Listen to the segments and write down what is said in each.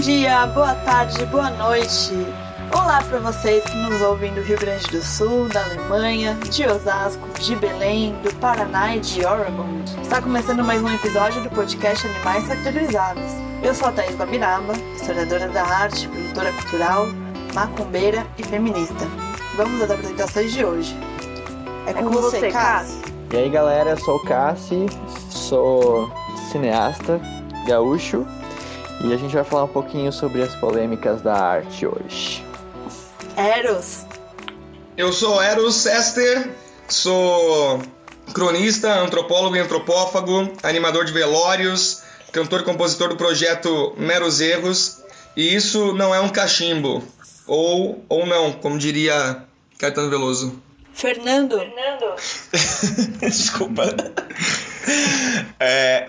Bom dia, boa tarde, boa noite. Olá para vocês que nos ouvem do Rio Grande do Sul, da Alemanha, de Osasco, de Belém, do Paraná e de Oregon. Está começando mais um episódio do podcast Animais Caracterizados. Eu sou a Thaís Babiraba, historiadora da arte, produtora cultural, macumbeira e feminista. Vamos às apresentações de hoje. É com, é com você, você Cassi. E aí galera, eu sou o Cassi, sou cineasta, gaúcho, e a gente vai falar um pouquinho sobre as polêmicas da arte hoje. Eros. Eu sou Eros Esther, sou cronista, antropólogo e antropófago, animador de velórios, cantor e compositor do projeto Meros Erros, e isso não é um cachimbo, ou, ou não, como diria Caetano Veloso. Fernando. Fernando. Desculpa. É,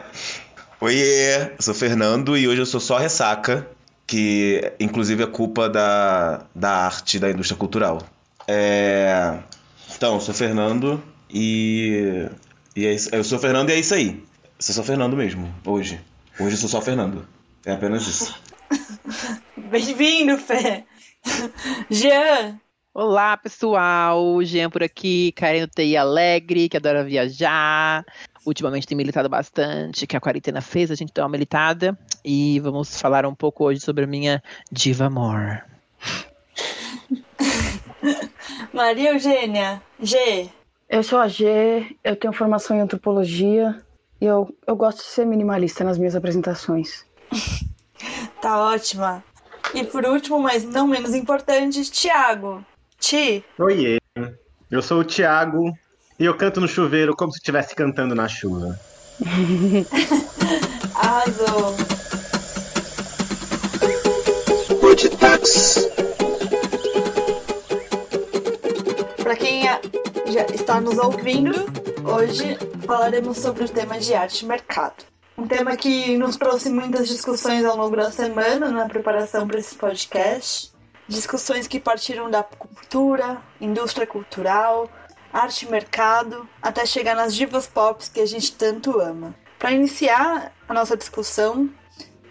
Oiê, eu sou Fernando e hoje eu sou só ressaca, que inclusive é culpa da, da arte, da indústria cultural. É, então, eu sou Fernando e, e é, eu sou Fernando e é isso aí. Eu sou só Fernando mesmo, hoje. Hoje eu sou só Fernando. É apenas isso. Bem-vindo, Fê. Jean. Olá, pessoal. Jean por aqui, querendo ter alegre, que adora viajar ultimamente tem militado bastante, que a quarentena fez a gente dar uma militada. E vamos falar um pouco hoje sobre a minha Diva Amor. Maria Eugênia, G. Eu sou a G, eu tenho formação em antropologia e eu, eu gosto de ser minimalista nas minhas apresentações. tá ótima. E por último, mas não menos importante, Tiago. Ti. Oiê, eu sou o Tiago, e eu canto no chuveiro como se estivesse cantando na chuva. Arrasou. Para quem já está nos ouvindo, hoje falaremos sobre o tema de arte e mercado. Um tema que nos trouxe muitas discussões ao longo da semana na preparação para esse podcast. Discussões que partiram da cultura, indústria cultural, arte mercado, até chegar nas divas pop que a gente tanto ama. Para iniciar a nossa discussão,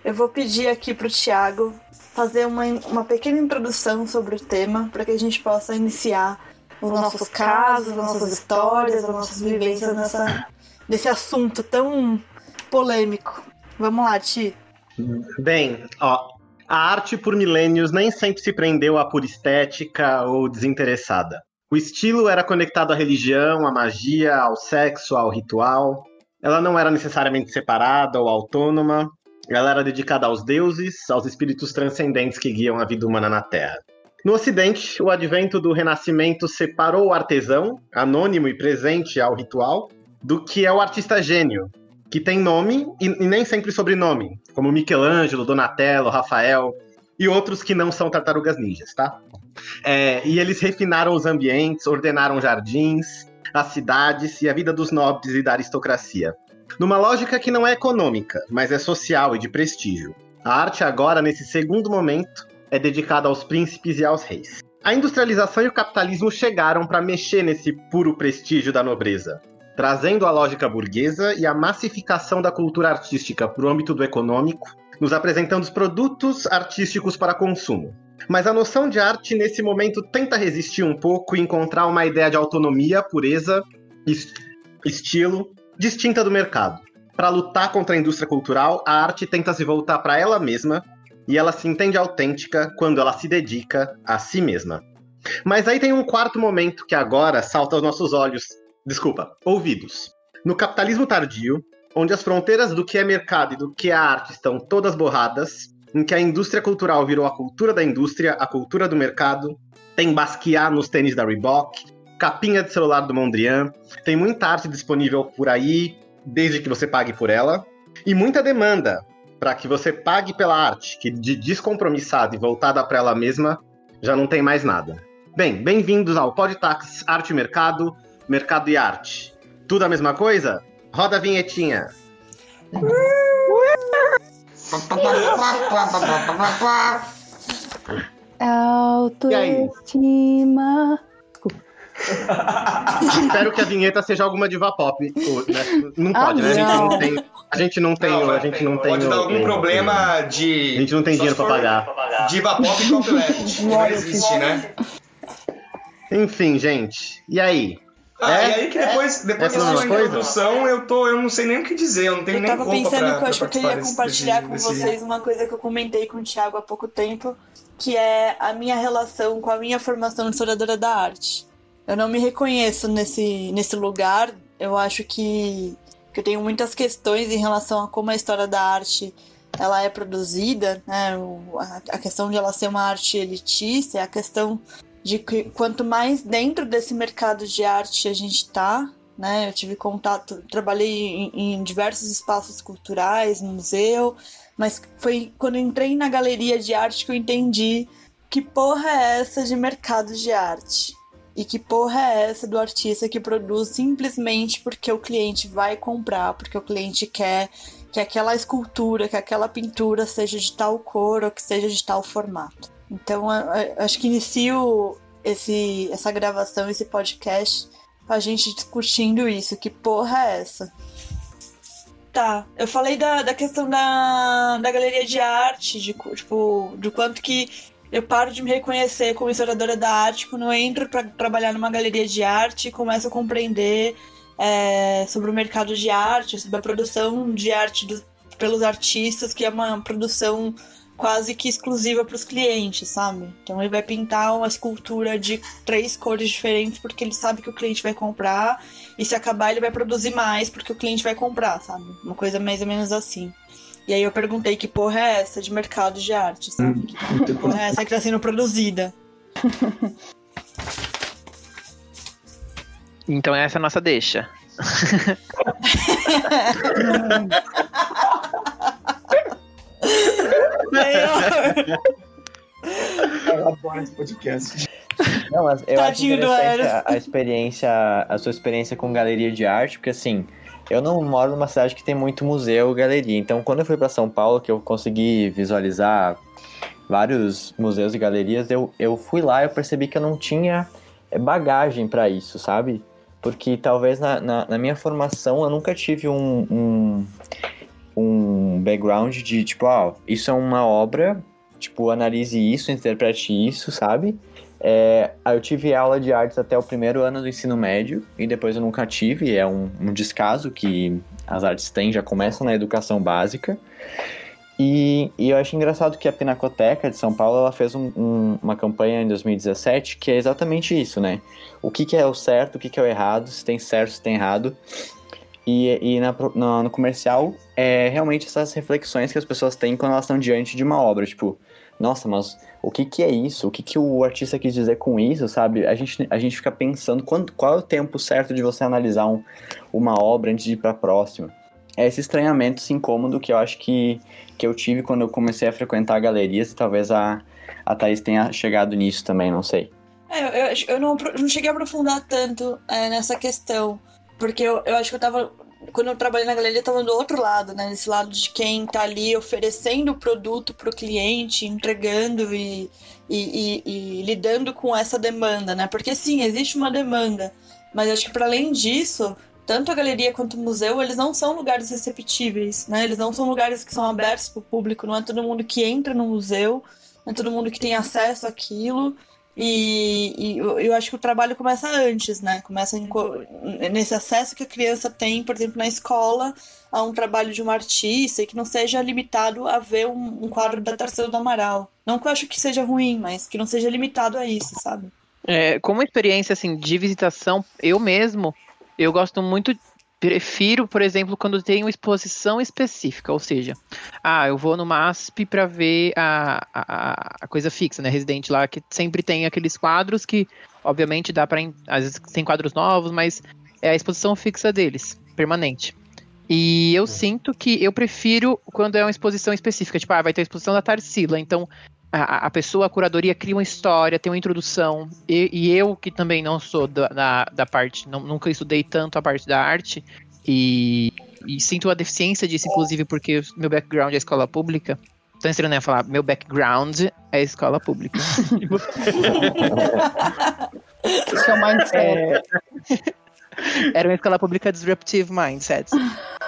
eu vou pedir aqui para o Tiago fazer uma, uma pequena introdução sobre o tema, para que a gente possa iniciar os nossos casos, as nossas histórias, as nossas vivências nessa, nesse assunto tão polêmico. Vamos lá, Ti. Bem, ó, a arte por milênios nem sempre se prendeu a pura estética ou desinteressada. O estilo era conectado à religião, à magia, ao sexo, ao ritual. Ela não era necessariamente separada ou autônoma. Ela era dedicada aos deuses, aos espíritos transcendentes que guiam a vida humana na Terra. No Ocidente, o advento do Renascimento separou o artesão, anônimo e presente ao ritual, do que é o artista gênio, que tem nome e, nem sempre sobrenome, como Michelangelo, Donatello, Rafael e outros que não são tartarugas ninjas, tá? É, e eles refinaram os ambientes, ordenaram jardins, as cidades e a vida dos nobres e da aristocracia. Numa lógica que não é econômica, mas é social e de prestígio. A arte agora, nesse segundo momento, é dedicada aos príncipes e aos reis. A industrialização e o capitalismo chegaram para mexer nesse puro prestígio da nobreza, trazendo a lógica burguesa e a massificação da cultura artística para o âmbito do econômico, nos apresentando os produtos artísticos para consumo. Mas a noção de arte, nesse momento, tenta resistir um pouco e encontrar uma ideia de autonomia, pureza, est estilo, distinta do mercado. Para lutar contra a indústria cultural, a arte tenta se voltar para ela mesma e ela se entende autêntica quando ela se dedica a si mesma. Mas aí tem um quarto momento que agora salta aos nossos olhos, desculpa, ouvidos. No capitalismo tardio, onde as fronteiras do que é mercado e do que é arte estão todas borradas, em que a indústria cultural virou a cultura da indústria, a cultura do mercado. Tem Basquiat nos tênis da Reebok, capinha de celular do Mondrian. Tem muita arte disponível por aí, desde que você pague por ela. E muita demanda para que você pague pela arte, que de descompromissada e voltada para ela mesma, já não tem mais nada. Bem, bem-vindos ao Podtax Arte e Mercado, Mercado e Arte. Tudo a mesma coisa? Roda a vinhetinha. Autoestima. Espero que a vinheta seja alguma diva pop. né? Não pode, Ah, né? A gente não. A gente não tem. Não, a gente não tem Pode dar algum problema de. A gente não tem dinheiro pra pagar. Diva pop e copyleft. Não existe, né? Enfim, gente. E aí? Ah, É? e aí que depois, depois É da sua introdução, eu tô. Eu não sei nem o que dizer, eu não tenho Eu nem tava roupa pensando pra, que eu acho que eu queria participar desse- compartilhar com desse- vocês uma coisa que eu comentei com o Thiago há pouco tempo, que é a minha relação com a minha formação de historiadora da arte. Eu não me reconheço nesse, nesse lugar. Eu acho que, que eu tenho muitas questões em relação a como a história da arte ela é produzida, né? A questão de ela ser uma arte elitista, é a questão de que quanto mais dentro desse mercado de arte a gente tá, né? Eu tive contato, trabalhei em, em diversos espaços culturais, museu, mas foi quando entrei na galeria de arte que eu entendi que porra é essa de mercado de arte. E que porra é essa do artista que produz simplesmente porque o cliente vai comprar, porque o cliente quer que aquela escultura, que aquela pintura seja de tal cor ou que seja de tal formato. Então, acho que inicio esse, essa gravação, esse podcast, a gente discutindo isso. Que porra é essa? Tá, eu falei da, da questão da, da galeria de arte, de, tipo, do quanto que eu paro de me reconhecer como historiadora da arte quando eu entro para trabalhar numa galeria de arte e começo a compreender é, sobre o mercado de arte, sobre a produção de arte do- pelos artistas, que é uma produção quase que exclusiva para os clientes, sabe? Então ele vai pintar uma escultura de três cores diferentes porque ele sabe que o cliente vai comprar e se acabar ele vai produzir mais porque o cliente vai comprar, sabe? Uma coisa mais ou menos assim. E aí eu perguntei que porra é essa de mercado de arte, sabe? Que porra é essa que tá sendo produzida? Então essa é a nossa deixa. Eu adoro esse podcast. Não, mas eu acho Tadinho do interessante a, a experiência, a sua experiência com galeria de arte, porque assim, eu não moro numa cidade que tem muito museu, galeria. Então, quando eu fui para São Paulo, que eu consegui visualizar vários museus e galerias, eu, eu fui lá e eu percebi que eu não tinha eh, bagagem para isso, sabe? Porque talvez na, na, na minha formação eu nunca tive um, um, um background de tipo, ah, isso é uma obra, tipo, analise isso, interprete isso, sabe? É, eu tive aula de artes até o primeiro ano do ensino médio e depois eu nunca tive, é um, um descaso que as artes têm, já começam na educação básica. E, e eu acho engraçado que a Pinacoteca de São Paulo ela fez um- um- uma campanha em 2017 que é exatamente isso, né? O que, que é o certo, o que, que é o errado, se tem certo, se tem errado. E, e na na- no comercial é realmente essas reflexões que as pessoas têm quando elas estão diante de uma obra, tipo, nossa, mas o que, que é isso? O que, que o artista quis dizer com isso, sabe? A gente, a gente fica pensando quando, qual é o tempo certo de você analisar um- uma obra antes de ir para a próxima. É esse estranhamento, esse incômodo que eu acho que, que eu tive quando eu comecei a frequentar galerias e talvez a, a Thaís tenha chegado nisso também, não sei. É, eu, eu, não, não cheguei a aprofundar tanto é, nessa questão. Porque eu, eu acho que eu tava. Quando eu trabalhei na galeria, eu tava do outro lado, né? Nesse lado de quem tá ali oferecendo o produto pro cliente, entregando e, e, e- e lidando com essa demanda, né? Porque sim, existe uma demanda. Mas acho que para além disso, tanto a galeria quanto o museu, eles não são lugares receptíveis, né? Eles não são lugares que são abertos para o público, não é todo mundo que entra no museu, não é todo mundo que tem acesso àquilo. E, e eu, acho que o trabalho começa antes, né? Começa em nesse acesso que a criança tem, por exemplo, na escola, a um trabalho de um artista e que não seja limitado a ver um, um quadro da Tarsila do Amaral. Não que eu acho que seja ruim, mas que não seja limitado a isso, sabe? É, como experiência assim de visitação, eu mesmo, eu gosto muito, prefiro, por exemplo, quando tem uma exposição específica, ou seja, ah, eu vou no MASP para ver a, a, a coisa fixa, né, residente lá, que sempre tem aqueles quadros que, obviamente, dá para às vezes tem quadros novos, mas é a exposição fixa deles, permanente. E eu sinto que eu prefiro quando é uma exposição específica, tipo, ah, vai ter a exposição da Tarsila, então a, a pessoa, a curadoria cria uma história, tem uma introdução, e, e eu que também não sou da, da, da parte, não- nunca estudei tanto a parte da arte, e, e sinto a deficiência disso, inclusive porque o meu background é escola pública. Tô estranho, né? Falar, meu background é escola pública. Isso é o mindset. É... Era uma escola pública Disruptive Mindsets.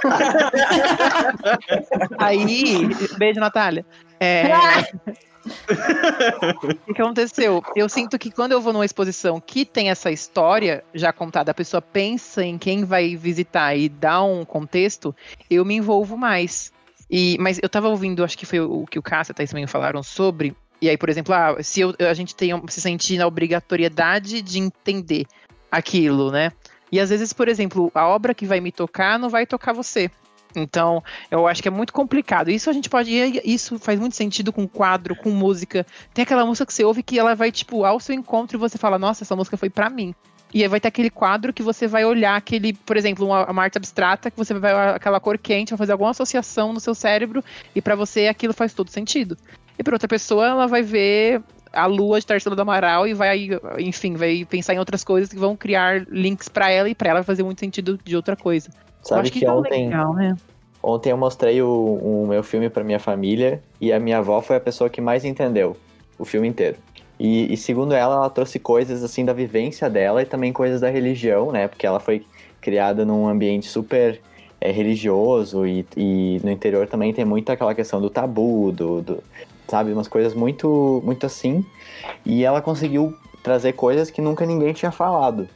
Aí, beijo, Natália. É... o que aconteceu? Eu sinto que quando eu vou numa exposição que tem essa história já contada, a pessoa pensa em quem vai visitar e dá um contexto, eu me envolvo mais. E, mas eu tava ouvindo, acho que foi o que o Cássia e a Thaís também falaram sobre. E aí, por exemplo, ah, se eu, a gente tem, se sentir na obrigatoriedade de entender aquilo, né? E às vezes, por exemplo, a obra que vai me tocar não vai tocar você. Então, eu acho que é muito complicado. Isso a gente pode. Isso faz muito sentido com quadro, com música. Tem aquela música que você ouve que ela vai, tipo, ao seu encontro e você fala, nossa, essa música foi para mim. E aí vai ter aquele quadro que você vai olhar aquele, por exemplo, uma, uma arte abstrata, que você vai aquela cor quente, vai fazer alguma associação no seu cérebro, e para você aquilo faz todo sentido. E para outra pessoa, ela vai ver a lua de Tarsila do Amaral e vai, enfim, vai pensar em outras coisas que vão criar links para ela e para ela vai fazer muito sentido de outra coisa. Sabe que, que é ontem, legal, né? ontem eu mostrei o, o meu filme para minha família e a minha avó foi a pessoa que mais entendeu o filme inteiro. E, e, segundo ela, ela trouxe coisas assim da vivência dela e também coisas da religião, né? Porque ela foi criada num ambiente super é, religioso e, e, no interior também tem muito aquela questão do tabu, do, do, sabe, umas coisas muito, muito assim. E ela conseguiu trazer coisas que nunca ninguém tinha falado.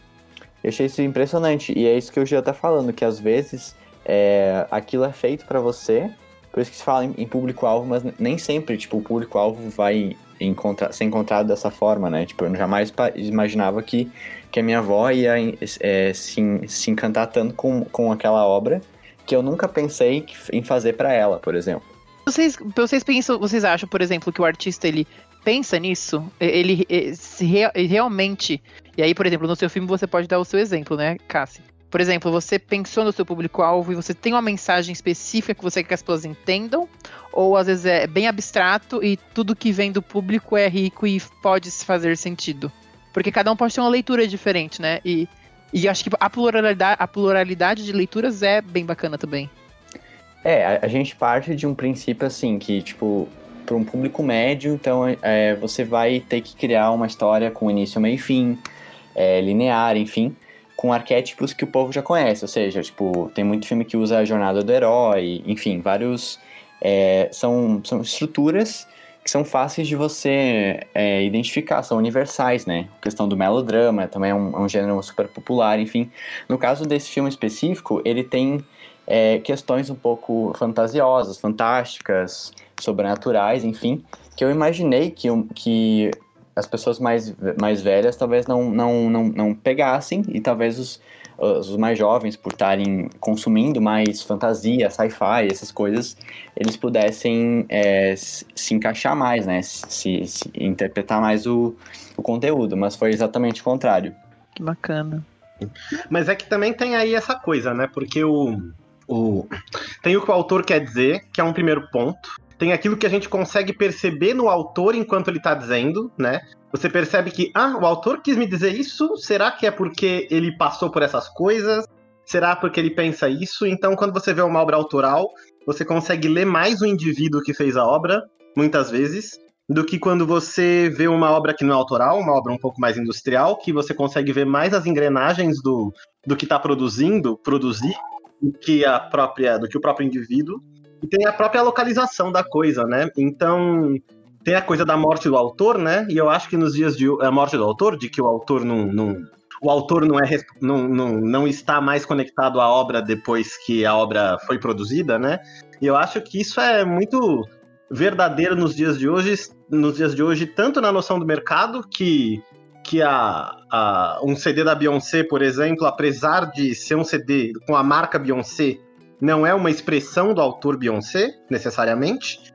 Eu achei isso impressionante. E é isso que o Gia tá falando, que às vezes é, aquilo é feito para você, por isso que se fala em, em público-alvo, mas nem sempre, tipo, o público-alvo vai encontrar, ser encontrado dessa forma, né? Tipo, eu jamais imaginava que, que a minha avó ia é, se, se encantar tanto com, com aquela obra que eu nunca pensei em fazer para ela, por exemplo. Vocês, vocês pensam, vocês acham, por exemplo, que o artista ele pensa nisso? Ele, ele se realmente. E aí, por exemplo, no seu filme você pode dar o seu exemplo, né, Cassie? Por exemplo, você pensou no seu público-alvo e você tem uma mensagem específica que você quer que as pessoas entendam, ou às vezes é bem abstrato e tudo que vem do público é rico e pode fazer sentido. Porque cada um pode ter uma leitura diferente, né? E, e acho que a pluralidade, a pluralidade de leituras é bem bacana também. É, a, gente parte de um princípio assim, que, tipo, para um público médio, então é, você vai ter que criar uma história com início, meio e fim, é, linear, enfim, com arquétipos que o povo já conhece, ou seja, tipo, tem muito filme que usa a jornada do herói, enfim, vários. É, são, são estruturas que são fáceis de você é, identificar, são universais, né? A questão do melodrama também é um, é um gênero super popular, enfim. No caso desse filme específico, ele tem é, questões um pouco fantasiosas, fantásticas, sobrenaturais, enfim, que eu imaginei que, que as pessoas mais, mais velhas talvez não, não, não, não pegassem e talvez os, os mais jovens, por estarem consumindo mais fantasia, sci-fi, essas coisas, eles pudessem é, se encaixar mais, né? Se, se, interpretar mais o, o conteúdo, mas foi exatamente o contrário. Que bacana. Mas é que também tem aí essa coisa, né? Porque o, o... Tem o que o autor quer dizer, que é um primeiro ponto. Tem aquilo que a gente consegue perceber no autor enquanto ele está dizendo, né? Você percebe que, ah, o autor quis me dizer isso? Será que é porque ele passou por essas coisas? Será porque ele pensa isso? Então, quando você vê uma obra autoral, você consegue ler mais o indivíduo que fez a obra, muitas vezes, do que quando você vê uma obra que não é autoral, uma obra um pouco mais industrial, que você consegue ver mais as engrenagens do, do que está produzindo, produzir, do que a própria, do que o próprio indivíduo. E tem a própria localização da coisa, né? Então, tem a coisa da morte do autor, né? E eu acho que nos dias de a morte do autor, de que o autor não, não o autor não, é, não, não, não está mais conectado à obra depois que a obra foi produzida, né? E eu acho que isso é muito verdadeiro nos dias de hoje, nos dias de hoje, tanto na noção do mercado que que a, a, um CD da Beyoncé, por exemplo, apesar de ser um CD com a marca Beyoncé, não é uma expressão do autor Beyoncé, necessariamente.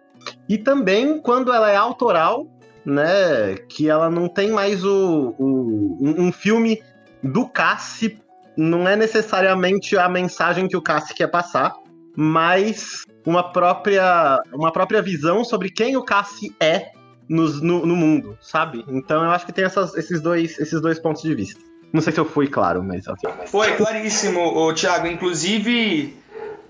E também quando ela é autoral, né, que ela não tem mais o, o um filme do Cassi, não é necessariamente a mensagem que o Cassi quer passar, mas uma própria, uma própria visão sobre quem o Cassi é no, no, no, mundo, sabe? Então eu acho que tem essas, esses, dois, esses dois pontos de vista. Não sei se eu fui claro, mas ok. Foi claríssimo, Thiago. Inclusive,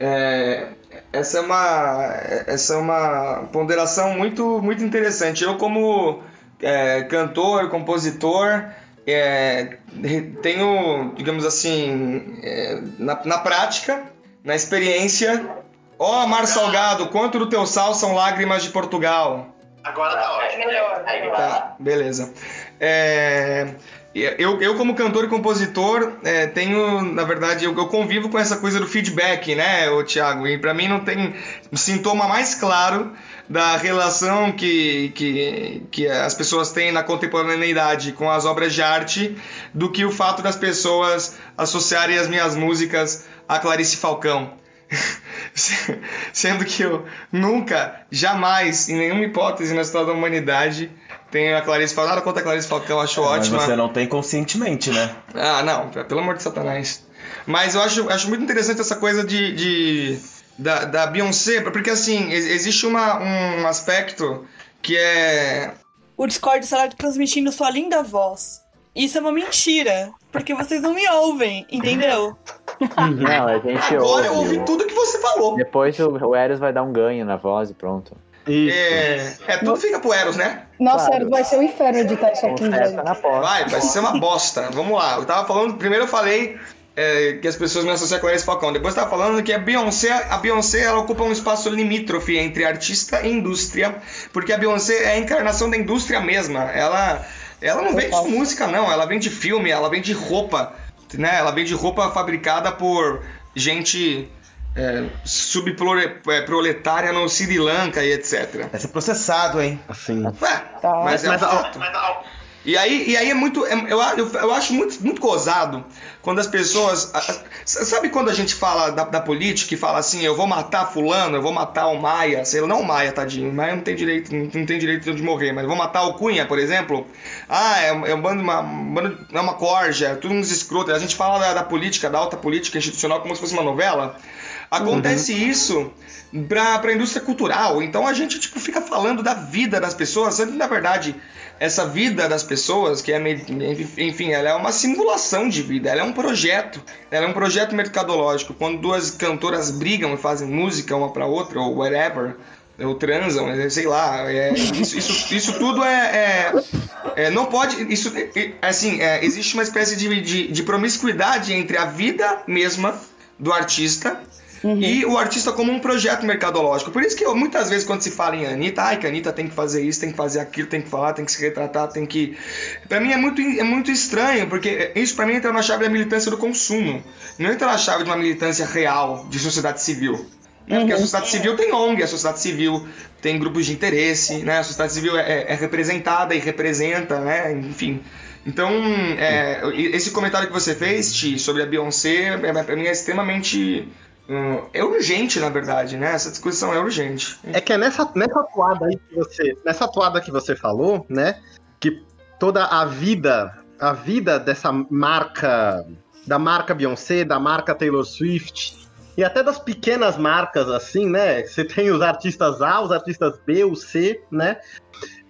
é, essa, é uma, essa é uma ponderação muito, muito interessante. Eu, como é, cantor, compositor, é, tenho, digamos assim, é, na, na prática, na experiência. Ó, Mar Salgado, quanto do teu sal são lágrimas de Portugal? Agora tá ótimo. Tá, beleza. É, eu, eu, como cantor e compositor, é, tenho, na verdade, eu, eu, convivo com essa coisa do feedback, né, o Thiago? E para mim não tem sintoma mais claro da relação que, que, que as pessoas têm na contemporaneidade com as obras de arte do que o fato das pessoas associarem as minhas músicas a Clarice Falcão. Sendo que eu nunca, jamais, em nenhuma hipótese na história da humanidade, tenho a Clarice Falcão. Nada contra a Clarice Falcão, eu acho Mas ótima. você não tem conscientemente, né? Ah, não, pelo amor de Satanás. Mas eu acho, acho muito interessante essa coisa de, de da, da Beyoncé, porque assim, existe uma, um aspecto que é. O Discord estará transmitindo sua linda voz. Isso é uma mentira, porque vocês não me ouvem, entendeu? Não, a gente Agora eu ouve. ouvi tudo que você falou. Depois o, o Eros vai dar um ganho na voz e pronto. Isso. É, é, tudo fica pro Eros, né? Nossa, Claro. vai ser um inferno editar isso aqui. Vai, vai ser uma bosta. Vamos lá. Eu tava falando. Primeiro eu falei é, que as pessoas me associam a Clarice Falcão. Depois eu tava falando que a Beyoncé, a Beyoncé ela ocupa um espaço limítrofe entre artista e indústria. Porque a Beyoncé é a encarnação da indústria mesma. Ela, ela não vende música, não. Ela vende filme, ela vende roupa. Né? Ela vende roupa fabricada por gente. É, subproletária no Sri Lanka e etc. Vai ser processado, hein? Assim. Ué, Tá. mas é um Mas, fato. E aí, e aí é muito. é- eu, eu, eu acho muito, muito gozado quando as pessoas. Sabe quando a gente fala da, da política e fala assim, eu vou matar fulano, eu vou matar o Maia, sei lá, não o Maia, tadinho, o Maia não tem direito, não, tem direito de morrer, mas eu vou matar o Cunha, por exemplo. Ah, é, é um bando, uma, um bando, é uma corja, tudo uns escroto. A gente fala da, da política, da alta política institucional como se fosse uma novela. Acontece isso pra, pra indústria cultural. Então a gente tipo, fica falando da vida das pessoas, sendo que na verdade essa vida das pessoas, que é enfim, ela é uma simulação de vida, ela é um projeto, ela é um projeto mercadológico. Quando duas cantoras brigam e fazem música uma pra outra, ou whatever, ou transam, é, sei lá, é, isso, isso, isso tudo é, é- é, não pode, isso, assim, é, existe uma espécie de, de, de promiscuidade entre a vida mesma do artista e o artista como um projeto mercadológico. Por isso que eu, muitas vezes quando se fala em Anitta, ai que a Anitta tem que fazer isso, tem que fazer aquilo, tem que falar, tem que se retratar, tem que... Pra mim é muito, é muito estranho, porque isso pra mim entra na chave da militância do consumo. Não entra na chave de uma militância real, de sociedade civil. Né? Porque a sociedade civil tem ONG, a sociedade civil tem grupos de interesse, né? A sociedade civil é, é- é representada e representa, né? Enfim. Então, é, esse comentário que você fez, Ti, sobre a Beyoncé, é, pra mim é extremamente. Hum, é urgente, na verdade, né? Essa discussão é urgente. É que é nessa, nessa atuada aí que você. Nessa atuada que você falou, né? Que toda a vida, a vida dessa marca, da marca Beyoncé, da marca Taylor Swift, e até das pequenas marcas, assim, né? Você tem os artistas A, os artistas B, o C, né?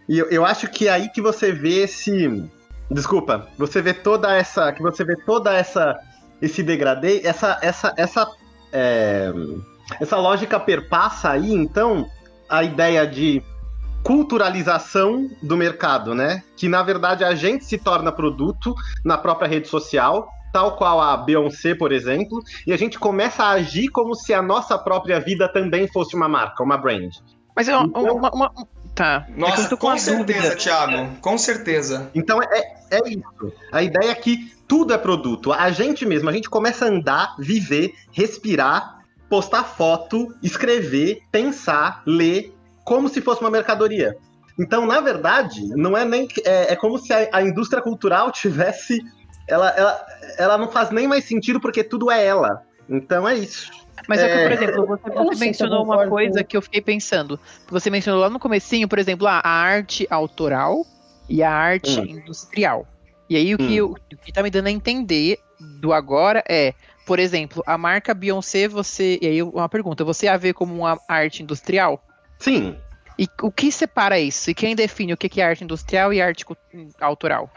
E eu, eu acho que é aí que você vê esse. Desculpa, você vê toda essa. Que você vê toda essa. Esse degradê, essa. essa, essa é, essa lógica perpassa aí, então, a ideia de culturalização do mercado, né? Que na verdade a gente se torna produto na própria rede social, tal qual a Beyoncé, por exemplo, e a gente começa a agir como se a nossa própria vida também fosse uma marca, uma brand. Mas eu, Então- uma, uma- tá. É Nossa, tô com uma certeza, dúvida. Thiago. Com certeza. Então é, é isso. A ideia é que tudo é produto. A gente mesmo, a gente começa a andar, viver, respirar, postar foto, escrever, pensar, ler, como se fosse uma mercadoria. Então, na verdade, não é nem. É, é como se a, a indústria cultural tivesse. Ela, ela, ela não faz nem mais sentido porque tudo é ela. Então é isso. Mas é que, É. por exemplo, você, você mencionou uma coisa que eu fiquei pensando. Você mencionou lá no comecinho, por exemplo, ah, a arte autoral e a arte Hum. industrial. E aí o que, eu- o que tá me dando a entender do agora é, por exemplo, a marca Beyoncé, você. E aí uma pergunta, você a vê como uma arte industrial? Sim. E o que separa isso? E quem define o que que é arte industrial e arte cu- autoral?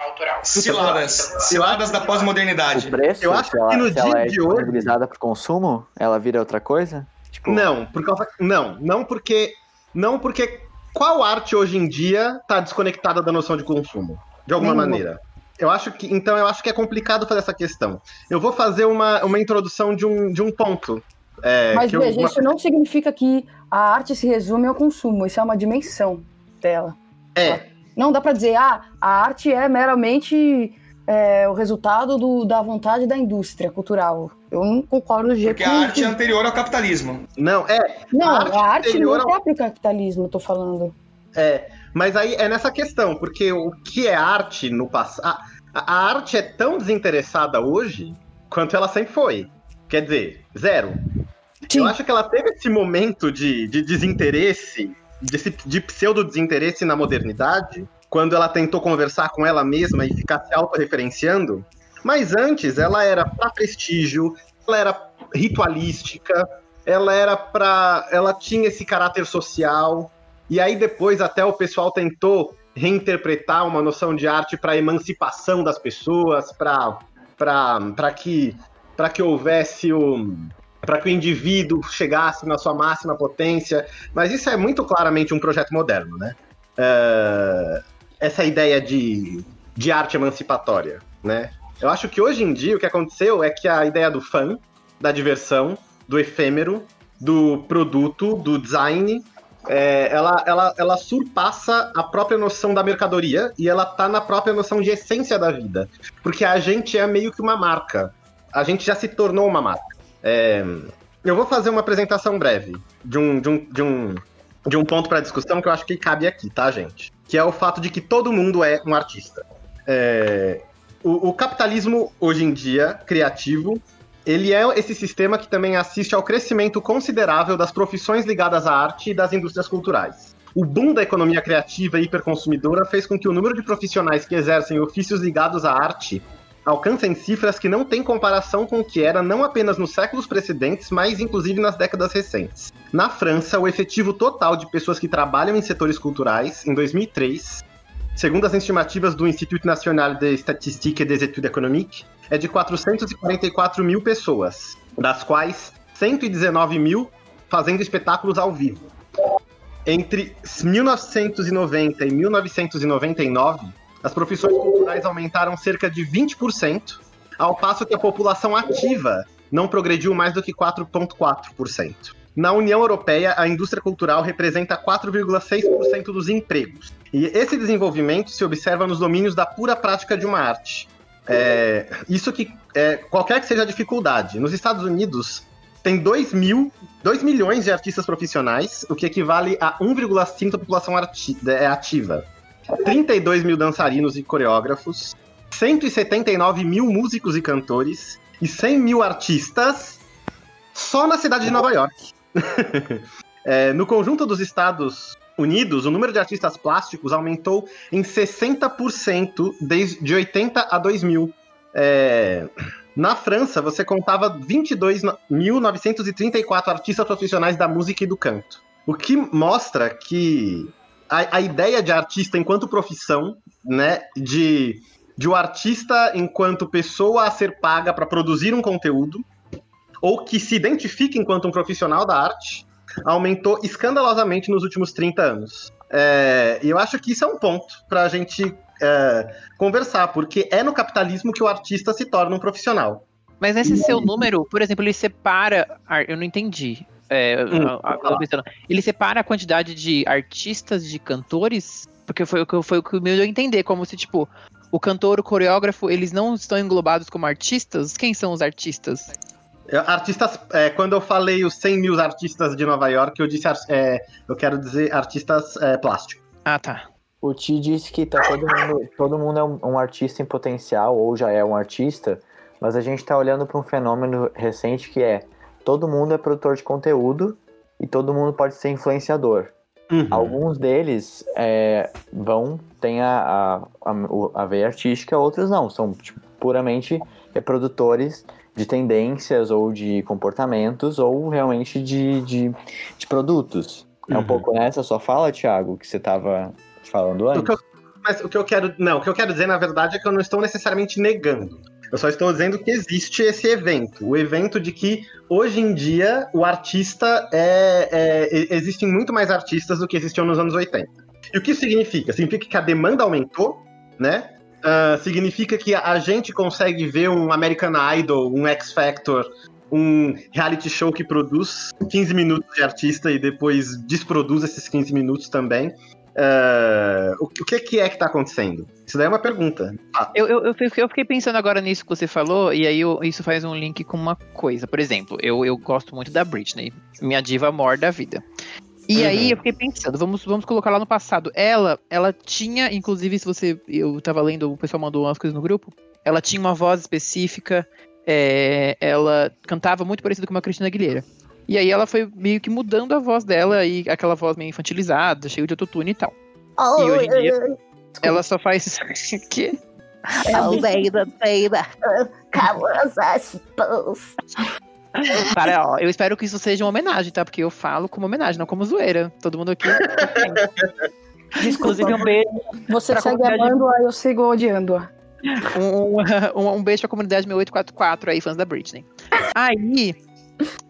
Ciladas. Ciladas da pós-modernidade. O Eu acho se ela, que no se ela dia é de hoje- para consumo, ela vira outra coisa? Tipo, Não, por causa. Não, não porque. Não porque. Qual arte hoje em dia tá desconectada da noção de consumo? De alguma Nenhuma. maneira. Eu acho que, então, eu acho que é complicado fazer essa questão. Eu vou fazer uma, uma introdução de um, de um ponto. É, Mas que eu- veja, uma- isso não significa que a arte se resume ao consumo, isso é uma dimensão dela. é, Não dá pra dizer, ah, a arte é meramente é, o resultado do- da vontade da indústria cultural. Eu não concordo do jeito Porque a arte é anterior ao capitalismo. não, é, Não, a a arte arte, anterior no ao- próprio capitalismo, eu tô falando. É, mas aí é nessa questão, porque o que é arte no passado. A, a arte é tão desinteressada hoje quanto ela sempre foi. Quer dizer, zero. Sim. Eu acho que ela teve esse momento de, de desinteresse, de, de pseudo-desinteresse na modernidade, quando ela tentou conversar com ela mesma e ficar se autorreferenciando. Mas antes, ela era para prestígio, ela era ritualística, ela era para. Ela tinha esse caráter social. E aí depois até o pessoal tentou reinterpretar uma noção de arte para emancipação das pessoas, para que para que houvesse o para que o indivíduo chegasse na sua máxima potência, mas isso é muito claramente um projeto moderno, né? É, essa ideia de, de arte emancipatória, né? Eu acho que hoje em dia o que aconteceu é que a ideia do fã, da diversão, do efêmero, do produto, do design, é, ela, ela, ela surpassa a própria noção da mercadoria e ela tá na própria noção de essência da vida. Porque a gente é meio que uma marca. A gente já se tornou uma marca. É, eu vou fazer uma apresentação breve de um, de um, de um, de um ponto para discussão que eu acho que cabe aqui, tá, gente? Que é o fato de que todo mundo é um artista. É, o, o capitalismo, hoje em dia, criativo, ele é esse sistema que também assiste ao crescimento considerável das profissões ligadas à arte e das indústrias culturais. O boom da economia criativa e hiperconsumidora fez com que o número de profissionais que exercem ofícios ligados à arte alcancem cifras que não têm comparação com o que era não apenas nos séculos precedentes, mas inclusive nas décadas recentes. Na França, o efetivo total de pessoas que trabalham em setores culturais, em 2003, segundo as estimativas do Institut National de Statistique et des Études Économiques, é de 444 mil pessoas, das quais 119 mil fazendo espetáculos ao vivo. Entre 1990 e 1999, as profissões culturais aumentaram cerca de 20%, ao passo que a população ativa não progrediu mais do que 4,4%. Na União Europeia, a indústria cultural representa 4,6% dos empregos. E esse desenvolvimento se observa nos domínios da pura prática de uma arte. É, isso que, é, qualquer que seja a dificuldade. Nos Estados Unidos, tem 2, mil, 2 milhões de artistas profissionais, o que equivale a 1,5% da população é, ativa. 32 mil dançarinos e coreógrafos, 179 mil músicos e cantores e 100 mil artistas só na cidade de Nova York. É, no conjunto dos Estados Unidos, o número de artistas plásticos aumentou em 60% desde 80 a 2000. É, na França, você contava 22.934 artistas profissionais da música e do canto. O que mostra que a, a ideia de artista enquanto profissão, né, de, de o artista enquanto pessoa a ser paga para produzir um conteúdo, ou que se identifica enquanto um profissional da arte, aumentou escandalosamente nos últimos 30 anos. É, e eu acho que isso é um ponto para a gente é, conversar, porque é no capitalismo que o artista se torna um profissional. Mas nesse seu número, por exemplo, ele separa. ar- Eu não entendi. É, Hum, a- a- ele separa a quantidade de artistas, de cantores? Porque foi o que, eu- foi o que me deu a entender, como se, tipo, o cantor, o coreógrafo, eles não estão englobados como artistas? Quem são os artistas? Artistas, é, quando eu falei os 100 mil artistas de Nova York, eu disse, é, eu quero dizer artistas é, plásticos. Ah, tá. O Ti disse que tá todo mundo, todo mundo é um, um artista em potencial, ou já é um artista, mas a gente tá olhando para um fenômeno recente que é todo mundo é produtor de conteúdo e todo mundo pode ser influenciador. Uhum. Alguns deles é, vão, tem a, a, a, o- a veia artística, outros não, são tipo, puramente é, produtores de tendências ou de comportamentos ou realmente de, de, de produtos. É um Uhum. pouco nessa sua fala, Thiago, que você estava falando O antes? que eu- mas o que eu quero. Não, o que eu quero dizer, na verdade, é que eu não estou necessariamente negando. Eu só estou dizendo que existe esse evento. O evento de que, hoje em dia, o artista é. é- existem muito mais artistas do que existiam nos anos 80. E o que significa? Significa que a demanda aumentou, né? ah, significa que a gente consegue ver um American Idol, um X Factor, um reality show que produz 15 minutos de artista e depois desproduz esses 15 minutos também. Ah, o, o que, que é que tá acontecendo? Isso daí é uma pergunta. Ah, Eu, eu, eu fiquei- eu fiquei pensando agora nisso que você falou, e aí eu- isso faz um link com uma coisa. Por exemplo, eu, eu gosto muito da Britney, minha diva amor da vida. E Uhum. aí eu fiquei pensando, vamos, vamos colocar lá no passado. Ela, ela tinha, inclusive, se você. Eu tava lendo, o pessoal mandou umas coisas no grupo. Ela tinha uma voz específica, é, ela cantava muito parecido com uma Cristina Aguilera. E aí ela foi meio que mudando a voz dela, e aquela voz meio infantilizada, cheia de autotune e tal. E hoje em dia, ela só faz isso. que? Oh, baby, baby. Cara, ó, eu espero que isso seja uma homenagem, tá? Porque eu falo como homenagem, não como zoeira. Todo mundo aqui. Inclusive, um beijo, Você segue amando-a, eu sigo odiando-a. um, um, um beijo pra comunidade 6844 aí, fãs da Britney. Aí,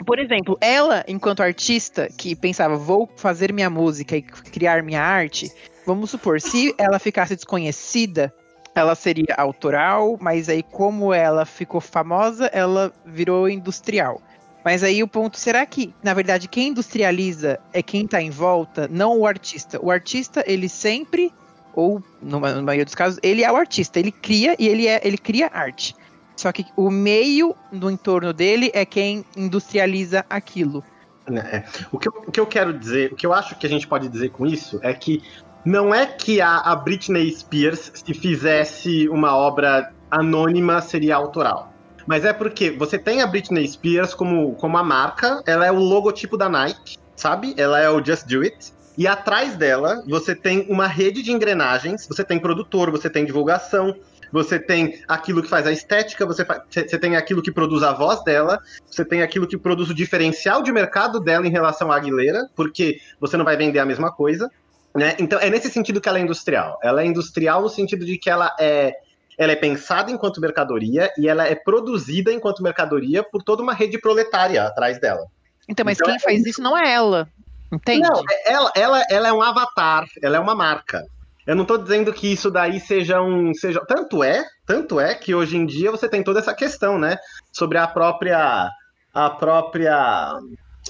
por exemplo, ela, enquanto artista, que pensava, vou fazer minha música e criar minha arte, vamos supor, se ela ficasse desconhecida, ela seria autoral, mas aí, como ela ficou famosa, ela virou industrial. Mas aí o ponto, será que, na verdade, quem industrializa é quem tá em volta, não o artista? O artista, ele sempre, ou na maioria dos casos, ele é o artista, ele cria e ele, é, ele cria arte. Só que o meio do entorno dele é quem industrializa aquilo. É. O, que eu, o que eu quero dizer, o que eu acho que a gente pode dizer com isso é que não é que a, a Britney Spears, se fizesse uma obra anônima, seria autoral. Mas é porque você tem a Britney Spears como, como a marca, ela é o logotipo da Nike, sabe? Ela é o Just Do It. E atrás dela, você tem uma rede de engrenagens, você tem produtor, você tem divulgação, você tem aquilo que faz a estética, você, você tem aquilo que produz a voz dela, você tem aquilo que produz o diferencial de mercado dela em relação à Aguilera, porque você não vai vender a mesma coisa. Né? Então é nesse sentido que ela é industrial. Ela é industrial no sentido de que ela é, ela é pensada enquanto mercadoria e ela é produzida enquanto mercadoria por toda uma rede proletária atrás dela. Então, mas Então quem faz isso não é ela. Entende? Não, é- ela, ela, ela é um avatar, ela é uma marca. Eu não tô dizendo que isso daí seja um. Seja... Tanto é, tanto é que hoje em dia você tem toda essa questão, né? Sobre a própria. A própria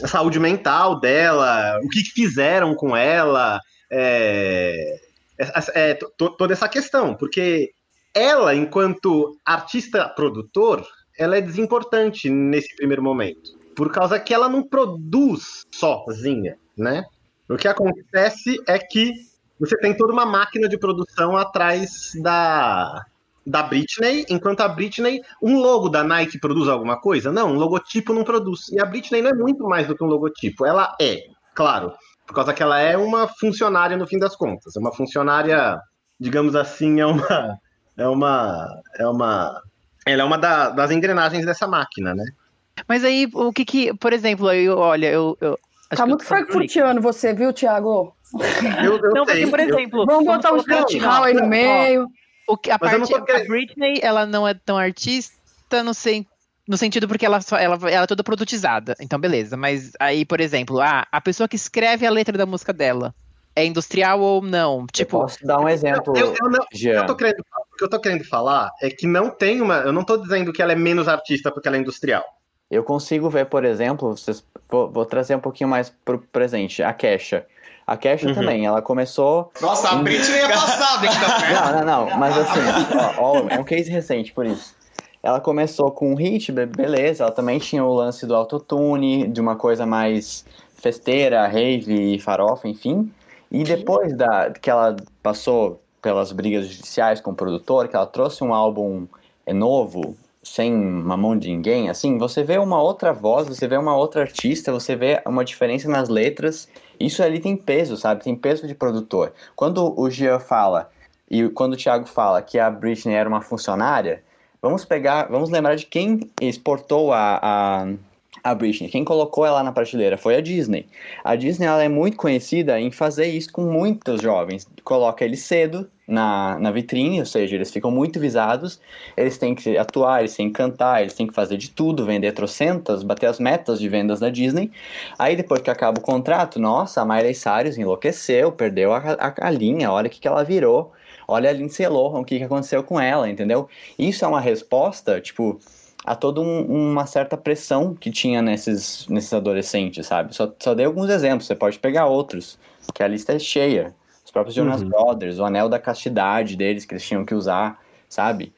saúde mental dela, o que que fizeram com ela, é, é, é, to- toda essa questão, porque ela, enquanto artista produtor, ela é desimportante nesse primeiro momento, por causa que ela não produz sozinha, né? O que acontece é que você tem toda uma máquina de produção atrás da, da Britney, enquanto a Britney, um logo da Nike produz alguma coisa? Não, um logotipo não produz. E a Britney não é muito mais do que um logotipo. Ela é, claro, por causa que ela é uma funcionária no fim das contas. É uma funcionária, digamos assim, é uma. É uma. É uma. Ela é uma da- das engrenagens dessa máquina, né? Mas aí, o que que. Por exemplo, eu, olha, eu. eu acho Tá que muito frankfurtiano você, viu, Thiago? Eu, eu Não, porque, sei, por eu- exemplo. Vamos botar um assim, Hall ó, aí no ó, meio. O que, a eu não parte, querendo- a Britney, ela não é tão artista no, sen, no sentido porque ela, só, ela, ela é toda produtizada. Então, beleza. Mas aí, por exemplo, ah, a pessoa que escreve a letra da música dela é industrial ou não? Tipo, Tipo, posso dar um exemplo, eu, eu não, O que Jean. eu tô querendo, o que eu tô querendo falar é que não tem uma. Eu não tô dizendo que ela é menos artista porque ela é industrial. Eu consigo ver, por exemplo, vocês, vou, vou trazer um pouquinho mais pro presente, a Kesha. A Kesha Uhum. também, ela começou. Nossa, a Britney é passada então, né? Não, não, não, mas assim, ó, ó, é um case recente por isso. Ela começou com um hit, be- beleza, ela também tinha o lance do autotune, de uma coisa mais festeira, rave, farofa, enfim. E depois da, que ela passou pelas brigas judiciais com o produtor, que ela trouxe um álbum novo, sem uma mão de ninguém, assim, você vê uma outra voz, você vê uma outra artista, você vê uma diferença nas letras. Isso ali tem peso, sabe? Tem peso de produtor. Quando o Jean fala e quando o Thiago fala que a Britney era uma funcionária, vamos pegar, vamos lembrar de quem exportou a, a, a Britney. Quem colocou ela na prateleira foi a Disney. A Disney ela é muito conhecida em fazer isso com muitos jovens. Coloca eles cedo na, na vitrine, ou seja, eles ficam muito visados, eles têm que atuar, eles têm que cantar, eles têm que fazer de tudo, vender trocentas, bater as metas de vendas da Disney. Aí depois que acaba o contrato, nossa, a Miley Cyrus enlouqueceu, perdeu a, a, a linha, olha o que, que ela virou. Olha a Lindsay Lohan, o que, que aconteceu com ela, entendeu? Isso é uma resposta, tipo, a toda um, uma certa pressão que tinha nesses, nesses adolescentes, sabe? Só, só dei alguns exemplos, você pode pegar outros, que a lista é cheia. Os próprios Jonas Uhum. Brothers, o anel da castidade deles que eles tinham que usar, sabe?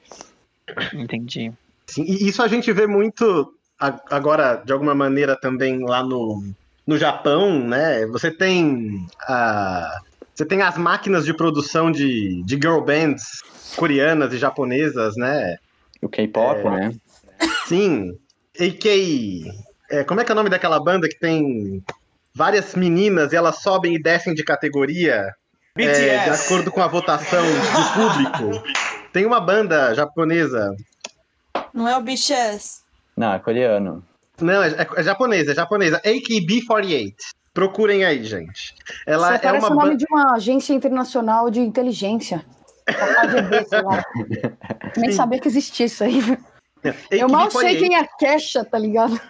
Entendi. Sim, e isso a gente vê muito agora, de alguma maneira, também lá no, no Japão, né? Você tem a, você tem as máquinas de produção de, de girl bands coreanas e japonesas, né? O K-pop, É. né? Sim. AK. é, como é que é o nome daquela banda que tem várias meninas e elas sobem e descem de categoria é, de BTS. acordo com a votação do público? Tem uma banda japonesa Não é o BTS. Não, é coreano. Não, é, é- é japonesa, é japonesa. AKB48. Procurem aí, gente. Ela Isso é uma o nome de uma agência internacional de inteligência. A KGB, sei lá. Nem Sim. sabia que existia isso aí. Eu mal sei AKB48. quem é a Kesha, tá ligado?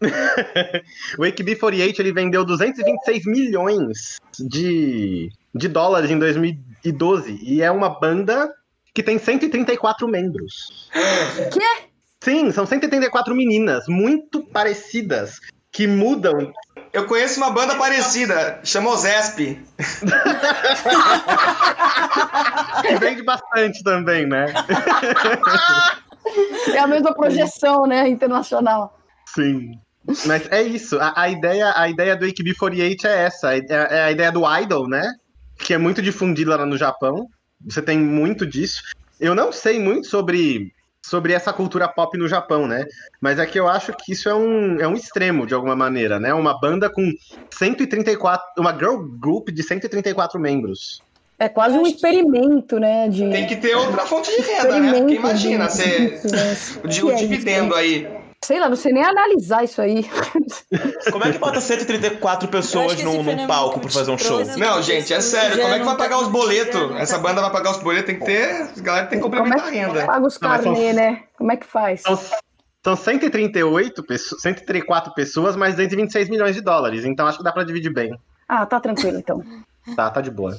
O AKB48 ele vendeu 226 milhões de, de dólares em 2012 e é uma banda que tem 134 membros. Quê? Sim, são 134 meninas muito parecidas que mudam. Eu conheço uma banda parecida, chama Zesp. Que vende bastante também, né? É a mesma projeção, né? Internacional. Sim. Mas é isso. A, a ideia, a ideia do AKB48 é essa. É, é a ideia do idol, né? Que é muito difundida lá no Japão. Você tem muito disso. Eu não sei muito sobre, sobre essa cultura pop no Japão, né? Mas é que eu acho que isso é um, é um extremo, de alguma maneira, né? Uma banda com 134... Uma girl group de 134 membros. É quase um experimento, né? De... Tem que ter outra fonte de renda, né? Porque imagina, você. O, di- o dividendo aí. Sei lá, não sei nem analisar isso aí. Como é que bota 134 Eu pessoas num, num palco pra fazer um show? Não, gente, é sério. Como é que vai não pagar tá- os boletos? tá- Essa banda vai pagar os boletos, tem que ter. A galera tem que Como complementar a é que renda. paga os carnê, né? Como é que faz? São, são 138 pessoas, 134 pessoas, mais 226 milhões de dólares. Então acho que dá pra dividir bem. Ah, tá tranquilo então. Tá, tá de boa.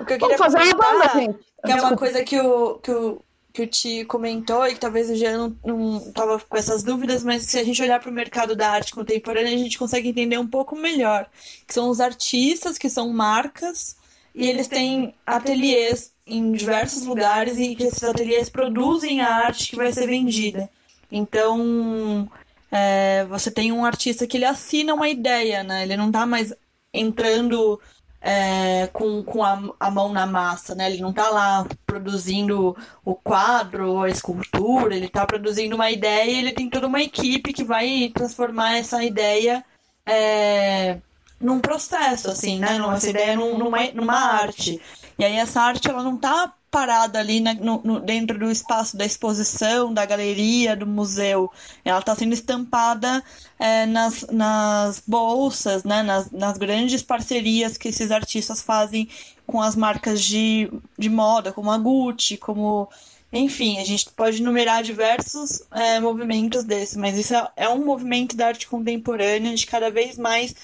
O que eu Vamos queria fazer uma banda, comentar, gente. que é uma coisa que o, que o, que o Ti comentou e que talvez o Jean não, não tava com essas dúvidas, mas se a gente olhar para o mercado da arte contemporânea, a gente consegue entender um pouco melhor. Que são os artistas, que são marcas, e eles têm ateliês em diversos lugares e que esses ateliês produzem a arte que vai ser vendida. Então, é, você tem um artista que ele assina uma ideia, né? Ele não tá mais entrando é, com, com a, a mão na massa, né? Ele não tá lá produzindo o quadro a escultura, ele tá produzindo uma ideia e ele tem toda uma equipe que vai transformar essa ideia é, num processo, assim, né? Essa ideia num- numa, numa arte. E aí essa arte, ela não tá parada ali né, no- no- dentro do espaço da exposição, da galeria, do museu. Ela está sendo estampada é, nas, nas bolsas, né, nas, nas grandes parcerias que esses artistas fazem com as marcas de, de moda, como a Gucci, como. Enfim, a gente pode enumerar diversos é, movimentos desses, mas isso é, é um movimento da arte contemporânea de cada vez mais,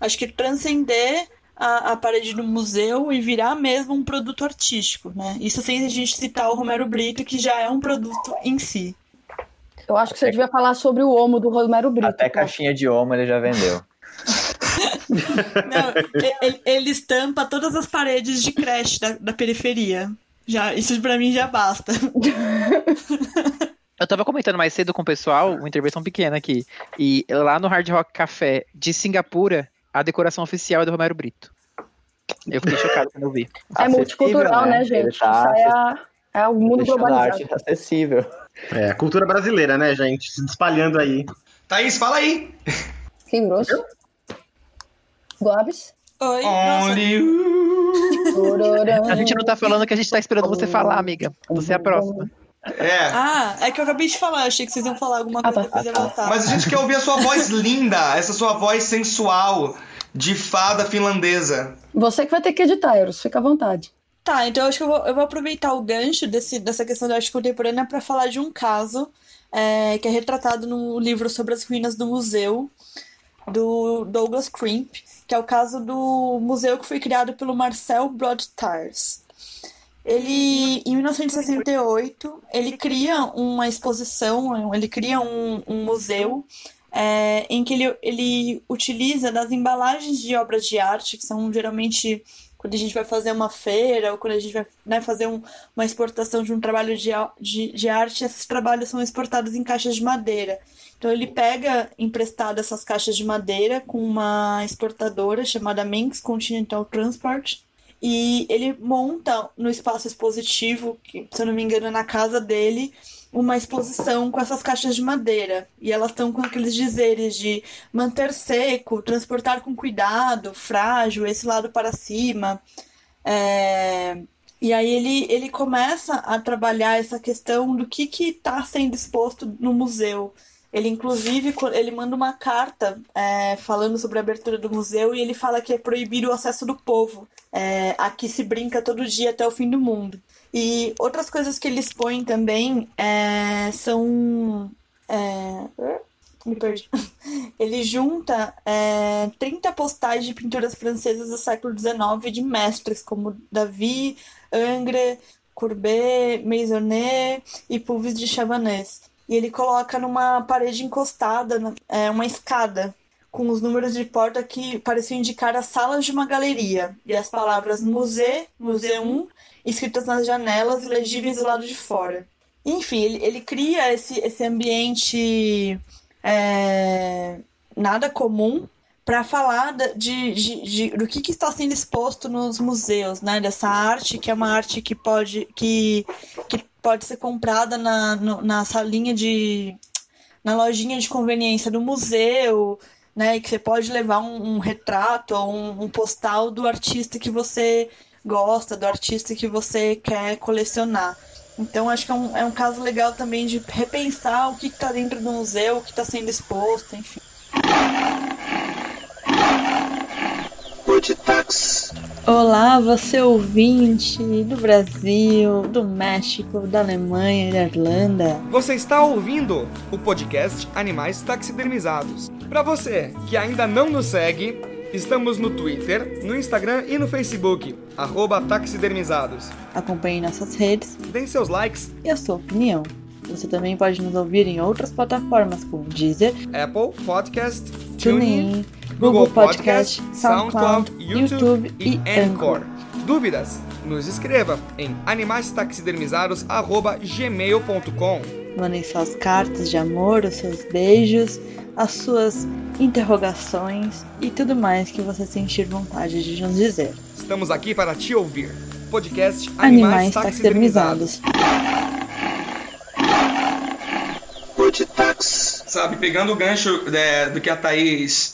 acho que transcender a, a parede do museu e virar mesmo um produto artístico, né? Isso sem a gente citar o Romero Brito, que já é um produto em si. Eu acho que você devia falar sobre o homo do Romero Brito. Até pô. caixinha de homo ele já vendeu. Não, ele, ele estampa todas as paredes de creche da, da periferia. Já, isso pra mim já basta. Eu tava comentando mais cedo com o pessoal, uma intervenção pequena aqui. E lá no Hard Rock Café de Singapura, a decoração oficial é do Romero Brito. Eu fiquei chocado quando eu vi. É multicultural, né, gente? Ele tá Isso aí é, a- é o mundo a globalizado. arte acessível. É, cultura brasileira, né, gente? Se espalhando aí. Thaís, fala aí. Que grosso. Gobs. Oi. Only. A gente não tá falando que a gente tá esperando você falar, amiga. Você é a próxima. É. Ah, é que eu acabei de falar, achei que vocês iam falar alguma Ah, coisa tá. depois. Mas a gente quer ouvir a sua voz linda, essa sua voz sensual de fada finlandesa. Você que vai ter que editar, Eros, fica à vontade. Tá, então eu acho que eu vou, eu vou aproveitar o gancho desse, dessa questão da arte contemporânea para falar de um caso é, que é retratado no livro sobre as ruínas do museu do Douglas Crimp, que é o caso do museu que foi criado pelo Marcel Broadstars. Ele, em 1968, ele cria uma exposição, ele cria um, um museu é, em que ele, ele utiliza das embalagens de obras de arte, que são geralmente quando a gente vai fazer uma feira ou quando a gente vai né, fazer um- uma exportação de um trabalho de, de, de arte, esses trabalhos são exportados em caixas de madeira. Então ele pega emprestado essas caixas de madeira com uma exportadora chamada Manx Continental Transport e ele monta no espaço expositivo, que se eu não me engano é na casa dele, uma exposição com essas caixas de madeira. E elas estão com aqueles dizeres de manter seco, transportar com cuidado, frágil, esse lado para cima. É, E aí ele, ele começa a trabalhar essa questão do que que está sendo exposto no museu. Ele, inclusive, ele manda uma carta é, falando sobre a abertura do museu e ele fala que é proibir o acesso do povo. É, aqui se brinca todo dia até o fim do mundo. E outras coisas que ele expõe também é, são. é, me perdi. Ele junta é, 30 postais de pinturas francesas do século XIX de mestres como David, Ingres, Courbet, Maisonnet e Puvis de Chavannes. E ele coloca numa parede encostada, é, uma escada, com os números de porta que pareciam indicar as salas de uma galeria. E as palavras musée, museum, escritas nas janelas, legíveis do lado de fora. Enfim, ele, ele cria esse, esse ambiente é, nada comum para falar de, de- de- do que, que está sendo exposto nos museus, né? Dessa arte que é uma arte que pode, que, que pode ser comprada na, no- na salinha de. na lojinha de conveniência do museu, né? Que você pode levar um, um retrato ou um, um postal do artista que você gosta, do artista que você quer colecionar. Então acho que é um, é um caso legal também de repensar o que está dentro do museu, o que está sendo exposto, enfim. Olá, você ouvinte do Brasil, do México, da Alemanha e da Irlanda. Você está ouvindo o podcast Animais Taxidermizados. Para você que ainda não nos segue, estamos no Twitter, no Instagram e no Facebook, arroba taxidermizados. Acompanhe nossas redes Deem seus likes, e a sua opinião. Você também pode nos ouvir em outras plataformas como Deezer, Apple Podcast, TuneIn, Google Podcast, SoundCloud, YouTube e Anchor. Dúvidas? Nos escreva em animaistaxidermizados.gmail.com Mandem suas cartas de amor, os seus beijos, as suas interrogações e tudo mais que você sentir vontade de nos dizer. Estamos aqui para te ouvir. Podcast Animais taxidermizados. Sabe, pegando o gancho é, do que a Thaís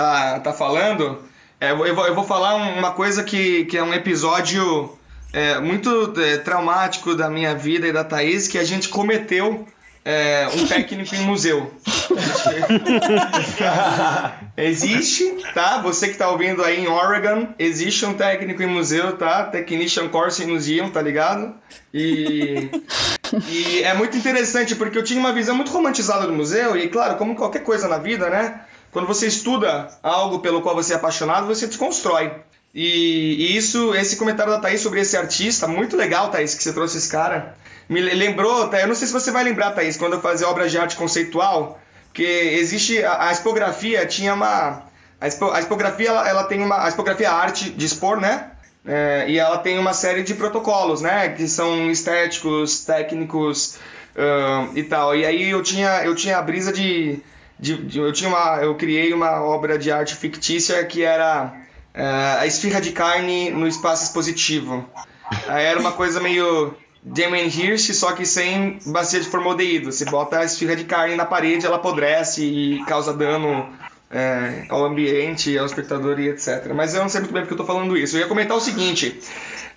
tá, tá falando, é, eu, vou- eu vou, falar um- uma coisa que, que é um episódio é, muito é, traumático da minha vida e da Thaís, que a gente cometeu é, um técnico em museu. existe, tá? Você que tá ouvindo aí em Oregon, existe um técnico em museu, tá? Technician Course in Museum, tá ligado? E, e é muito interessante porque eu tinha uma visão muito romantizada do museu e, claro, como qualquer coisa na vida, né? Quando você estuda algo pelo qual você é apaixonado, você desconstrói. E, e isso, esse comentário da Thaís sobre esse artista, muito legal, Thaís, que você trouxe esse cara. Me le- lembrou, Thaís, eu não sei se você vai lembrar, Thaís, quando eu fazia obras de arte conceitual, que existe a, a expografia tinha uma a, expo- a expografia ela, ela tem uma a expografia é arte de expor, né? É, e ela tem uma série de protocolos, né? Que são estéticos, técnicos ahn, e tal. E aí eu tinha eu tinha a brisa de, de, de- eu tinha uma eu criei uma obra de arte fictícia que era é, a esfirra de carne no espaço expositivo. Era uma coisa meio Damien Hirst, só que sem bacia de formaldeído. Você bota a esfirra de carne na parede, ela apodrece e causa dano é, ao ambiente, ao espectador e etc. Mas eu não sei muito bem porque eu estou falando isso. Eu ia comentar o seguinte: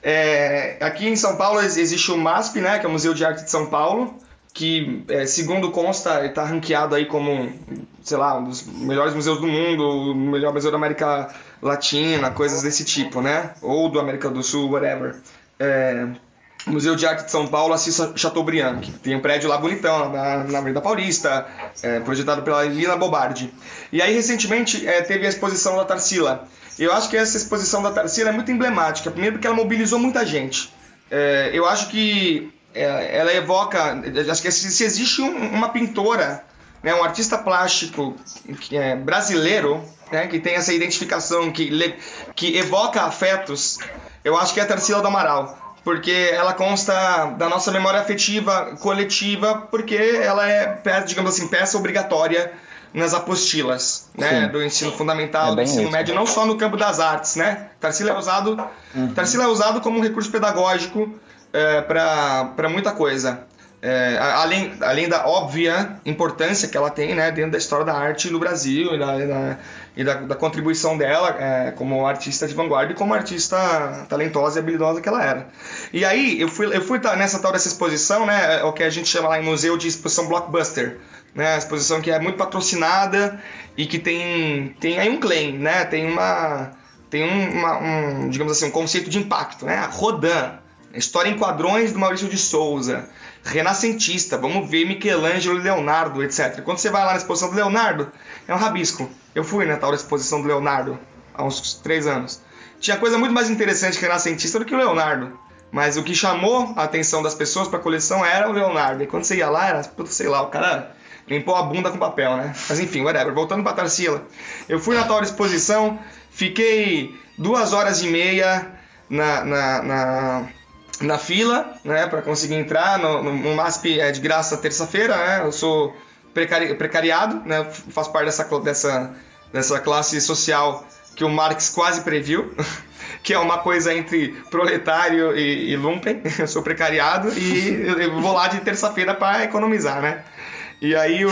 é, aqui em São Paulo existe o MASP, né, que é o Museu de Arte de São Paulo, que, é, segundo consta, está ranqueado aí como, sei lá, um dos melhores museus do mundo, o melhor museu da América Latina, coisas desse tipo, né? Ou do América do Sul, whatever. É, Museu de Arte de São Paulo, Assis Chateaubriand, que tem um prédio lá bonitão, na, na Avenida Paulista, é, projetado pela Lina Bobardi. E aí, recentemente, é, teve a exposição da Tarsila. Eu acho que essa exposição da Tarsila é muito emblemática, primeiro porque ela mobilizou muita gente. É, eu acho que é, ela evoca, acho que se, existe um, uma pintora, né, um artista plástico que é brasileiro, né, que tem essa identificação, que, que evoca afetos, eu acho que é a Tarsila do Amaral porque ela consta da nossa memória afetiva coletiva, porque ela é, digamos assim, peça obrigatória nas apostilas, né, do ensino fundamental, é do ensino isso. médio, não só no campo das artes, né? Tarsila é usado, uhum. Tarsila é usado como um recurso pedagógico é, para muita coisa. É, além, além da óbvia importância que ela tem né, dentro da história da arte no Brasil e da, da e da, da contribuição dela é, como artista de vanguarda e como artista talentosa e habilidosa que ela era. E aí eu fui, eu fui nessa tal dessa exposição, né, é o que a gente chama lá em museu de exposição blockbuster, né, exposição que é muito patrocinada e que tem tem aí um claim, né, tem uma tem um, uma, um digamos assim um conceito de impacto, né, Rodin, história em quadrões do Maurício de Souza renascentista, vamos ver Michelangelo e Leonardo, etc. Quando você vai lá na exposição do Leonardo, é um rabisco. Eu fui na tal exposição do Leonardo há uns três anos. Tinha coisa muito mais interessante que renascentista do que o Leonardo. Mas o que chamou a atenção das pessoas para a coleção era o Leonardo. E quando você ia lá, era, sei lá, o cara limpou a bunda com papel, né? Mas enfim, whatever. Voltando para Tarsila. Eu fui na tal exposição, fiquei duas horas e meia na, na, na na fila, né, para conseguir entrar no, no, MASP é de graça terça-feira, né? Eu sou precari, precariado, né? Faço parte dessa, dessa, dessa classe social que o Marx quase previu, que é uma coisa entre proletário e, e lumpen. Eu sou precariado e eu vou lá de terça-feira para economizar, né? E aí o,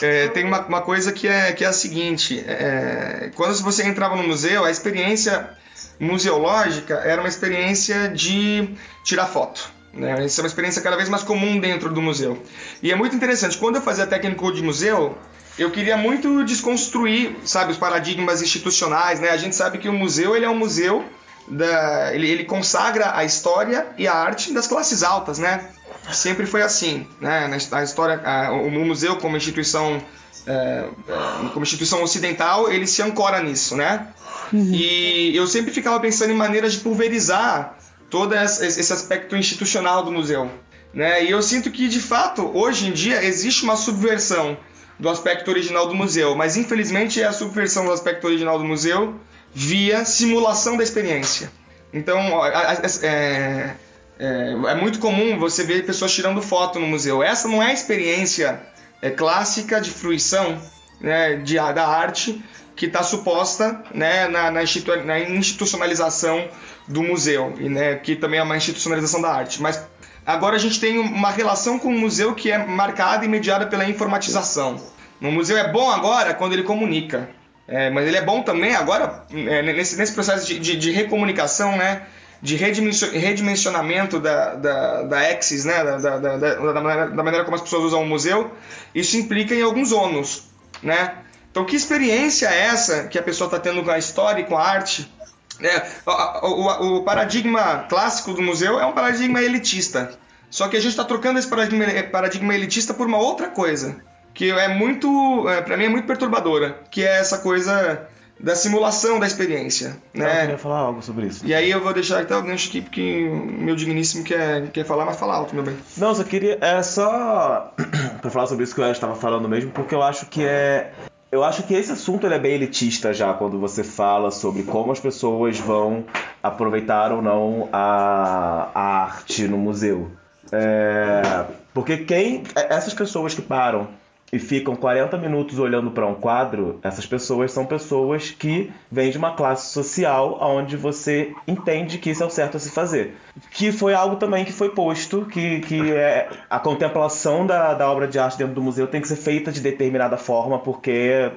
é, tem uma, uma, coisa que é, que é a seguinte: é, quando você entrava no museu, a experiência museológica era uma experiência de tirar foto. Né? Isso é uma experiência cada vez mais comum dentro do museu. E é muito interessante. Quando eu fazia técnico de museu, eu queria muito desconstruir, sabe, os paradigmas institucionais. Né? A gente sabe que o museu ele é um museu da, ele, ele consagra a história e a arte das classes altas, né? Sempre foi assim, né? Na, história, a, o museu como instituição é, é, como instituição ocidental, ele se ancora nisso, né? Uhum. E eu sempre ficava pensando em maneiras de pulverizar todo esse aspecto institucional do museu. Né? E eu sinto que, de fato, hoje em dia existe uma subversão do aspecto original do museu, mas infelizmente é a subversão do aspecto original do museu via simulação da experiência. Então, é, é, é muito comum você ver pessoas tirando foto no museu. Essa não é a experiência é, clássica de fruição né, de, da arte que está suposta né, na, na, institu na, institucionalização do museu, e né, que também é uma institucionalização da arte. Mas agora a gente tem uma relação com o museu que é marcada e mediada pela informatização. O museu é bom agora quando ele comunica, é, mas ele é bom também agora é, nesse, nesse processo de, de, de recomunicação, né, de redimensionamento da, da, da Axis, né, da, da, da, da, maneira, da maneira como as pessoas usam o museu, isso implica em alguns ônus. Né? Então, que experiência é essa que a pessoa está tendo com a história e com a arte? É, o, o, o, paradigma clássico do museu é um paradigma elitista. Só que a gente está trocando esse paradigma, paradigma elitista por uma outra coisa, que é muito, é, para mim, é muito perturbadora, que é essa coisa da simulação da experiência, né? Eu queria falar algo sobre isso. E aí eu vou deixar até o gancho aqui, porque meu digníssimo quer, quer falar, mas fala alto, meu bem. Não, só queria, é só para falar sobre isso que eu estava falando mesmo, porque eu acho que é eu acho que esse assunto é bem elitista já quando você fala sobre como as pessoas vão aproveitar ou não a, a arte no museu. É, porque quem essas pessoas que param e ficam 40 minutos olhando para um quadro, essas pessoas são pessoas que vêm de uma classe social onde você entende que isso é o certo a se fazer. Que foi algo também que foi posto, que, que é a contemplação da, da obra de arte dentro do museu tem que ser feita de determinada forma, porque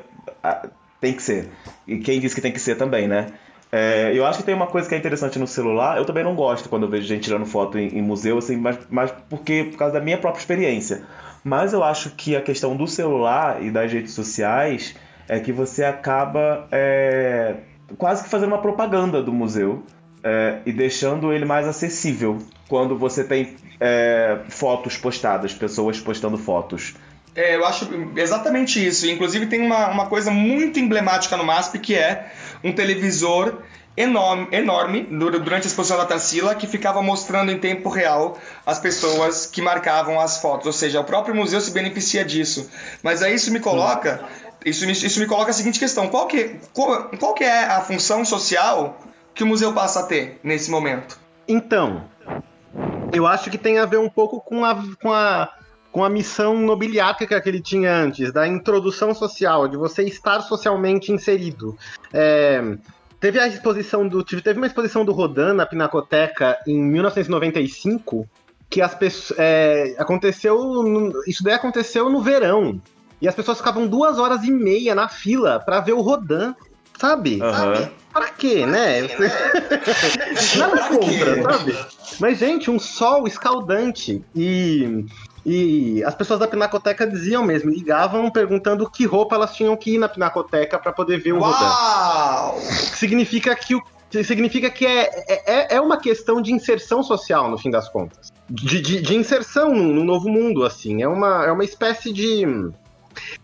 ah, tem que ser. E quem disse que tem que ser também, né? É, eu acho que tem uma coisa que é interessante no celular. Eu também não gosto quando eu vejo gente tirando foto em, em museu, assim, mas, mas porque por causa da minha própria experiência. Mas eu acho que a questão do celular e das redes sociais é que você acaba é, quase que fazendo uma propaganda do museu é, e deixando ele mais acessível quando você tem é, fotos postadas, pessoas postando fotos. É, eu acho exatamente isso. Inclusive tem uma, uma coisa muito emblemática no MASP que é um televisor enorme, enorme durante a exposição da Tarsila que ficava mostrando em tempo real as pessoas que marcavam as fotos. Ou seja, o próprio museu se beneficia disso. Mas aí isso me coloca, isso me, isso me coloca a seguinte questão: qual que, qual, qual que é a função social que o museu passa a ter nesse momento? Então, eu acho que tem a ver um pouco com a, com a com a missão nobiliática que ele tinha antes, da introdução social, de você estar socialmente inserido. É, teve a exposição do. Teve uma exposição do Rodin na Pinacoteca em 1995, que as pessoas. É, aconteceu. Isso daí aconteceu no verão. E as pessoas ficavam duas horas e meia na fila para ver o Rodin, sabe? Uhum. sabe? Pra quê, né? Nada contra, sabe? Mas, gente, um sol escaldante e e as pessoas da Pinacoteca diziam mesmo, ligavam perguntando que roupa elas tinham que ir na Pinacoteca para poder ver o Uau! Rodin. Significa que o significa que é, é, é uma questão de inserção social, no fim das contas. De, de, de inserção no, no, novo mundo, assim. É uma, é uma espécie de.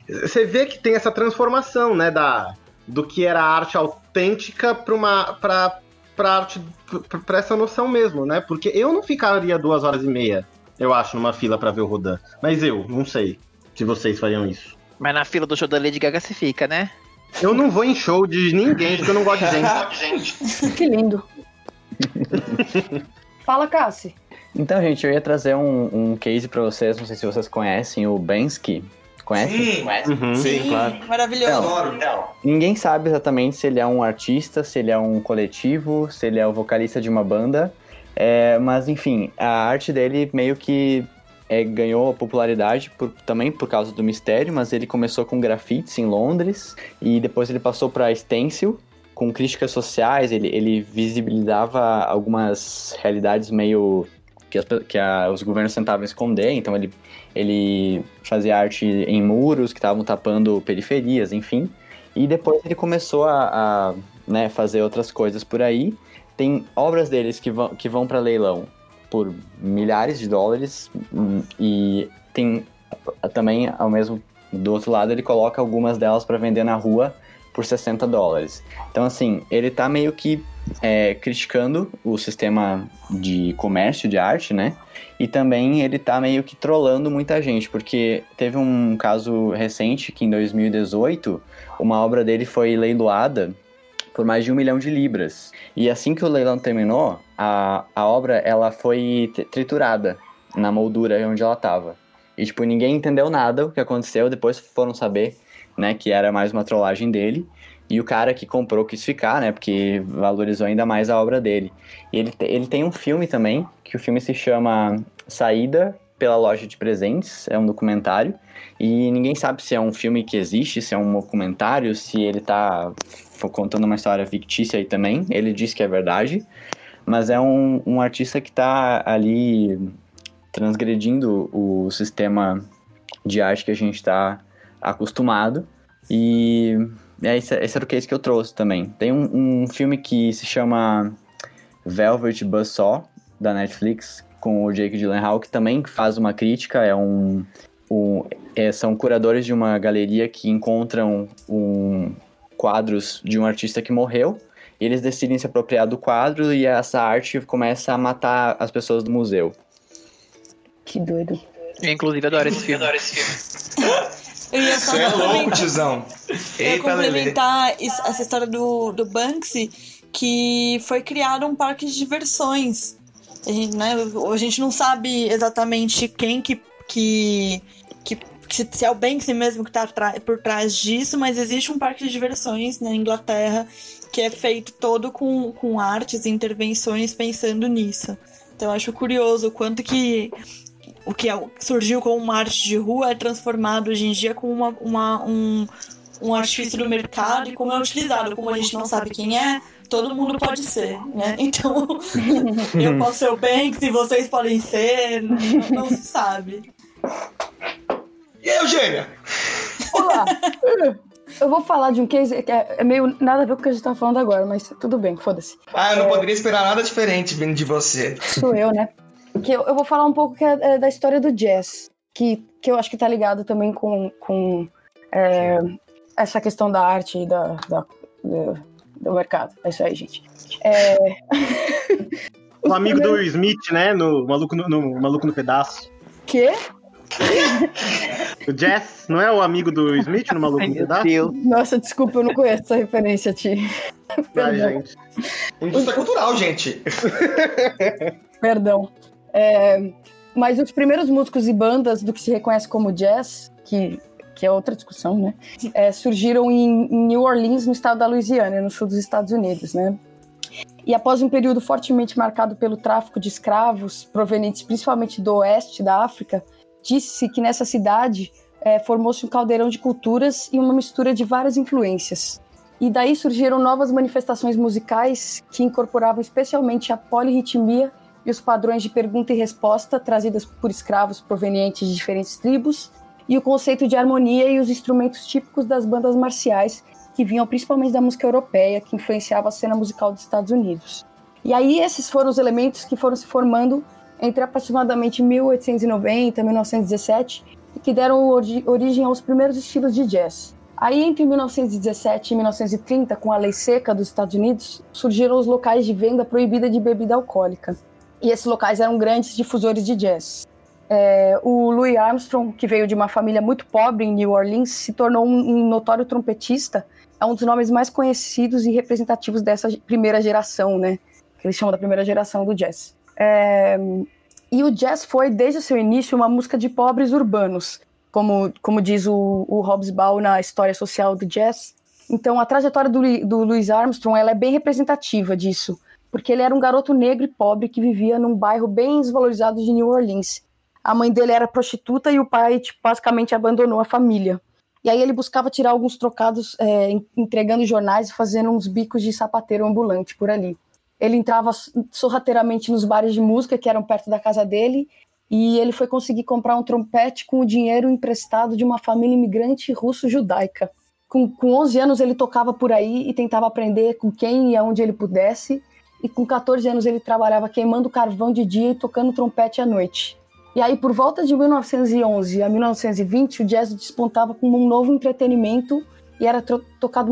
Você vê que tem essa transformação, né, da, do que era arte autêntica para uma. Pra, pra arte. para essa noção mesmo, né? Porque eu não ficaria duas horas e meia eu acho, numa fila para ver o Rodan. Mas eu, não sei se vocês fariam isso. Mas na fila do show da Lady Gaga você fica, né? Eu não vou em show de ninguém, porque eu não gosto de gente. que lindo. Fala, Cassi. Então, gente, eu ia trazer um, um case para vocês, não sei se vocês conhecem, o Bensky. Conhece? Sim, Uhum. Sim, claro. Maravilhoso. Adoro. Ninguém sabe exatamente se ele é um artista, se ele é um coletivo, se ele é o vocalista de uma banda. É, mas enfim, a arte dele meio que é, ganhou popularidade por, também por causa do mistério, mas ele começou com grafites em Londres e depois ele passou para stencil com críticas sociais. Ele, ele visibilizava algumas realidades meio que, as, que a, os governos tentavam esconder. Então ele, ele fazia arte em muros que estavam tapando periferias, enfim. E depois ele começou a, a né, fazer outras coisas por aí. Tem obras deles que vão, que vão para leilão por milhares de dólares hum, e tem também ao mesmo do outro lado ele coloca algumas delas para vender na rua por 60 dólares. Então assim, ele tá meio que é, criticando o sistema de comércio de arte, né? E também ele tá meio que trollando muita gente, porque teve um caso recente que em 2018 uma obra dele foi leiloada por mais de um milhão de libras. E assim que o leilão terminou, a, a obra ela foi triturada na moldura onde ela estava. E, tipo, ninguém entendeu nada o que aconteceu. Depois foram saber, né, que era mais uma trollagem dele. E o cara que comprou quis ficar, né, porque valorizou ainda mais a obra dele. E ele, ele tem um filme também, que o filme se chama Saída pela Loja de Presentes. É um documentário. E ninguém sabe se é um filme que existe, se é um documentário, se ele tá contando uma história fictícia aí também. Ele diz que é verdade, mas é um, um artista que está ali transgredindo o sistema de arte que a gente está acostumado. E é, esse, esse era o case que eu trouxe também. Tem um, um filme que se chama Velvet Buzzsaw, da Netflix, com o Jake Gyllenhaal, que também faz uma crítica, é um... um é, são curadores de uma galeria que encontram um, quadros de um artista que morreu. E eles decidem se apropriar do quadro e essa arte começa a matar as pessoas do museu. Que doido. Eu, inclusive, adoro esse filme. Adoro esse filme. Eu ia só Você é louco, tizão. eu ia complementar essa história do, do Banksy, que foi criado um parque de diversões. A gente, né, a gente não sabe exatamente quem que, que, que se, é o Banksy mesmo que está por trás disso, mas existe um parque de diversões na Inglaterra que é feito todo com, com artes e intervenções pensando nisso. Então eu acho curioso o quanto que o que é- surgiu como uma arte de rua é transformado hoje em dia como uma, uma, um, um artifício do mercado e como é utilizado. Como a gente não sabe quem é, todo mundo pode ser, né? Então, eu posso ser o Banks e vocês podem ser, não, não se sabe. E aí, Eugênia? Olá! Eu vou falar de um case que é é meio nada a ver com o que a gente tá falando agora, mas tudo bem, foda-se. Ah, eu não poderia esperar nada diferente vindo de você. Sou eu, né? Que eu, eu vou falar um pouco que é, é da história do jazz, que, que eu acho que tá ligado também com, com é, essa questão da arte e da, da- do, do mercado. É isso aí, gente. É... O amigo do primeiros- Will Smith, né? No Maluco no, no Maluco no Pedaço. Quê? O Jazz, não é o amigo do Smith no Maluco Ai, Pedaço? Deus. Nossa, desculpa, eu não conheço essa referência, Ti. Ai, gente. Indústria cultural, gente. Perdão. É, mas os primeiros músicos e bandas do que se reconhece como jazz, que, que é outra discussão, né? é, surgiram em, em New Orleans, no estado da Louisiana, no sul dos Estados Unidos, né? E após um período fortemente marcado pelo tráfico de escravos, provenientes principalmente do oeste da África, disse-se que nessa cidade é, formou-se um caldeirão de culturas e uma mistura de várias influências. E daí surgiram novas manifestações musicais que incorporavam especialmente a polirritmia e os padrões de pergunta e resposta trazidas por escravos provenientes de diferentes tribos, e o conceito de harmonia e os instrumentos típicos das bandas marciais, que vinham principalmente da música europeia, que influenciava a cena musical dos Estados Unidos. E aí esses foram os elementos que foram se formando entre aproximadamente 1890 e 1917 e que deram ori- origem aos primeiros estilos de jazz. Aí, entre 1917 e 1930, com a lei seca dos Estados Unidos, surgiram os locais de venda proibida de bebida alcoólica. E esses locais eram grandes difusores de jazz. É, o Louis Armstrong, que veio de uma família muito pobre em New Orleans, se tornou um, um notório trompetista. É um dos nomes mais conhecidos e representativos dessa primeira geração, né? Que eles chamam da primeira geração do jazz. É, e o jazz foi, desde o seu início, uma música de pobres urbanos, como, como diz o, o Hobbes Ball na História Social do Jazz. Então, a trajetória do, do Louis Armstrong ela é bem representativa disso, porque ele era um garoto negro e pobre que vivia num bairro bem desvalorizado de New Orleans. A mãe dele era prostituta e o pai tipo, basicamente abandonou a família. E aí ele buscava tirar alguns trocados é, en- entregando jornais e fazendo uns bicos de sapateiro ambulante por ali. Ele entrava sorrateiramente nos bares de música que eram perto da casa dele e ele foi conseguir comprar um trompete com o dinheiro emprestado de uma família imigrante russo-judaica. Com, com 11 anos ele tocava por aí e tentava aprender com quem e aonde ele pudesse. E com 14 anos ele trabalhava queimando carvão de dia e tocando trompete à noite. E aí, por volta de 1911 a 1920, o jazz despontava como um novo entretenimento e era tocado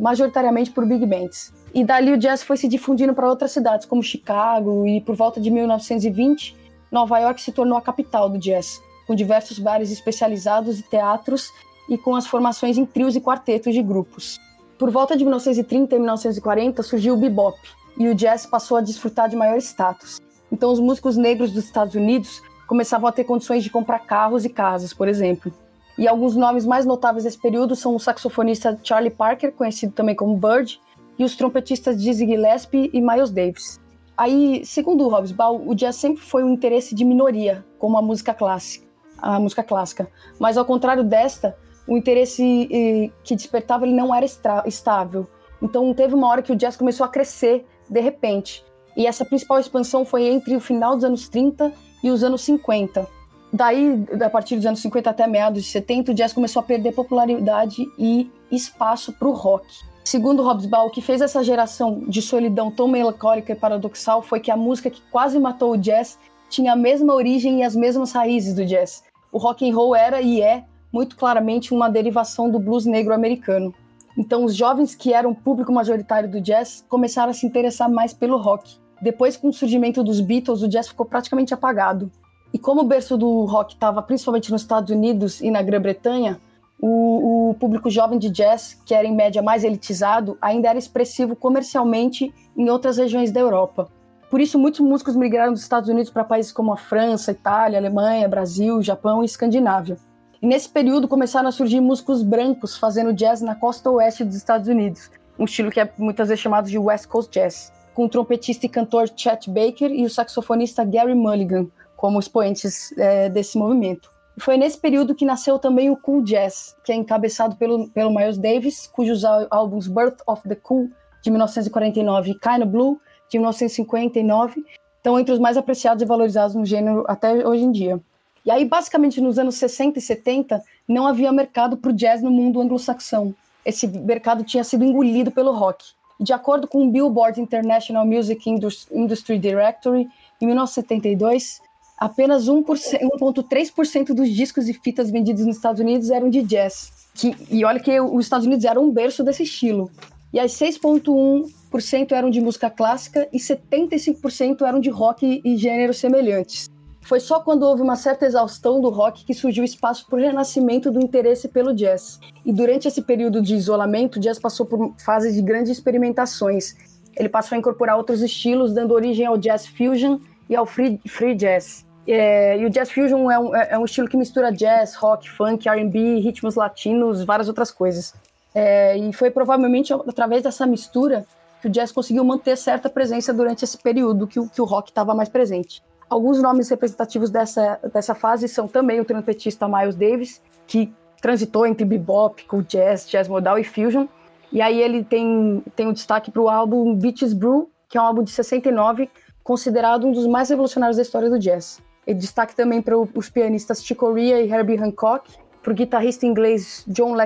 majoritariamente por big bands. E dali o jazz foi se difundindo para outras cidades, como Chicago, e por volta de 1920, Nova York se tornou a capital do jazz, com diversos bares especializados e teatros, e com as formações em trios e quartetos de grupos. Por volta de 1930 e 1940 surgiu o bebop, e o jazz passou a desfrutar de maior status. Então os músicos negros dos Estados Unidos começavam a ter condições de comprar carros e casas, por exemplo. E alguns nomes mais notáveis desse período são o saxofonista Charlie Parker, conhecido também como Bird, e os trompetistas Dizzy Gillespie e Miles Davis. Aí, segundo o Hobbes Ball, o jazz sempre foi um interesse de minoria, como a música clássica, a música clássica. Mas ao contrário desta, o interesse eh, que despertava ele não era estável. Então teve uma hora que o jazz começou a crescer de repente. E essa principal expansão foi entre o final dos anos 30 e os anos 50. Daí, a partir dos anos 50 até meados de 70, o jazz começou a perder popularidade e espaço para o rock. Segundo Hobbes Ball, o que fez essa geração de solidão tão melancólica e paradoxal foi que a música que quase matou o jazz tinha a mesma origem e as mesmas raízes do jazz. O rock and roll era e é muito claramente uma derivação do blues negro americano. Então, os jovens que eram o público majoritário do jazz começaram a se interessar mais pelo rock. Depois, com o surgimento dos Beatles, o jazz ficou praticamente apagado. E como o berço do rock estava principalmente nos Estados Unidos e na Grã-Bretanha, o, o público jovem de jazz, que era em média mais elitizado, ainda era expressivo comercialmente em outras regiões da Europa. Por isso, muitos músicos migraram dos Estados Unidos para países como a França, Itália, Alemanha, Brasil, Japão e Escandinávia. E nesse período começaram a surgir músicos brancos fazendo jazz na costa oeste dos Estados Unidos, um estilo que é muitas vezes chamado de West Coast Jazz, com o trompetista e cantor Chet Baker e o saxofonista Gary Mulligan como expoentes é, desse movimento. Foi nesse período que nasceu também o Cool Jazz, que é encabeçado pelo, pelo Miles Davis, cujos álbuns Birth of the Cool, de 1949, e Kinda Blue, de 1959, estão entre os mais apreciados e valorizados no gênero até hoje em dia. E aí, basicamente, nos anos 60 e 70, não havia mercado para o jazz no mundo anglo-saxão. Esse mercado tinha sido engolido pelo rock. De acordo com o Billboard International Music Industry Directory, em 1972, apenas 1,3% dos discos e fitas vendidos nos Estados Unidos eram de jazz. Que, e olha que os Estados Unidos eram um berço desse estilo. E as 6,1% eram de música clássica e 75% eram de rock e gêneros semelhantes. Foi só quando houve uma certa exaustão do rock que surgiu espaço para o renascimento do interesse pelo jazz. E durante esse período de isolamento, o jazz passou por fases de grandes experimentações. Ele passou a incorporar outros estilos, dando origem ao jazz fusion e ao free, free jazz. É, e o jazz fusion é um, é um, estilo que mistura jazz, rock, funk, R&B, ritmos latinos, várias outras coisas. É, e foi provavelmente através dessa mistura que o jazz conseguiu manter certa presença durante esse período que o, que o rock estava mais presente. Alguns nomes representativos dessa, dessa fase são também o trompetista Miles Davis, que transitou entre bebop, cool jazz, jazz modal e fusion. E aí ele tem, tem um destaque para o álbum Beaches Brew, que é um álbum de 69, considerado um dos mais revolucionários da história do jazz. E destaque também para os pianistas Chick Corea e Herbie Hancock, para o guitarrista inglês John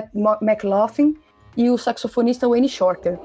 McLaughlin e o saxofonista Wayne Shorter.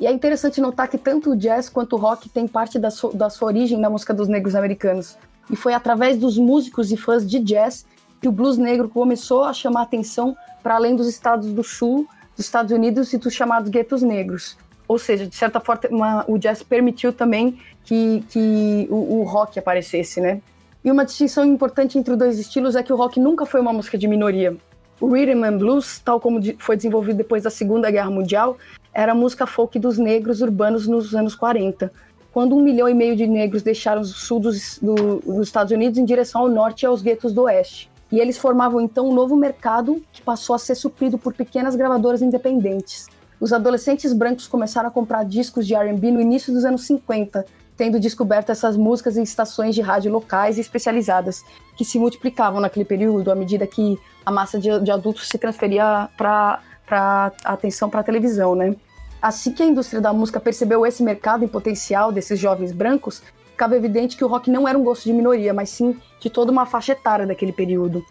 E é interessante notar que tanto o jazz quanto o rock tem parte da, su da sua origem na música dos negros americanos. E foi através dos músicos e fãs de jazz que o blues negro começou a chamar atenção para além dos estados do sul, dos Estados Unidos e dos chamados guetos negros. Ou seja, de certa forma, o jazz permitiu também que, que o, o rock aparecesse, né? E uma distinção importante entre os dois estilos é que o rock nunca foi uma música de minoria. O rhythm and blues, tal como foi desenvolvido depois da Segunda Guerra Mundial, era a música folk dos negros urbanos nos anos 40, quando um milhão e meio de negros deixaram o sul dos, do, dos Estados Unidos em direção ao norte e aos guetos do oeste. E eles formavam então um novo mercado que passou a ser suprido por pequenas gravadoras independentes. Os adolescentes brancos começaram a comprar discos de R&B no início dos anos 50, tendo descoberto essas músicas em estações de rádio locais e especializadas, que se multiplicavam naquele período à medida que a massa de, de adultos se transferia para a atenção para a televisão, né? Assim que a indústria da música percebeu esse mercado em potencial desses jovens brancos, ficava evidente que o rock não era um gosto de minoria, mas sim de toda uma faixa etária daquele período.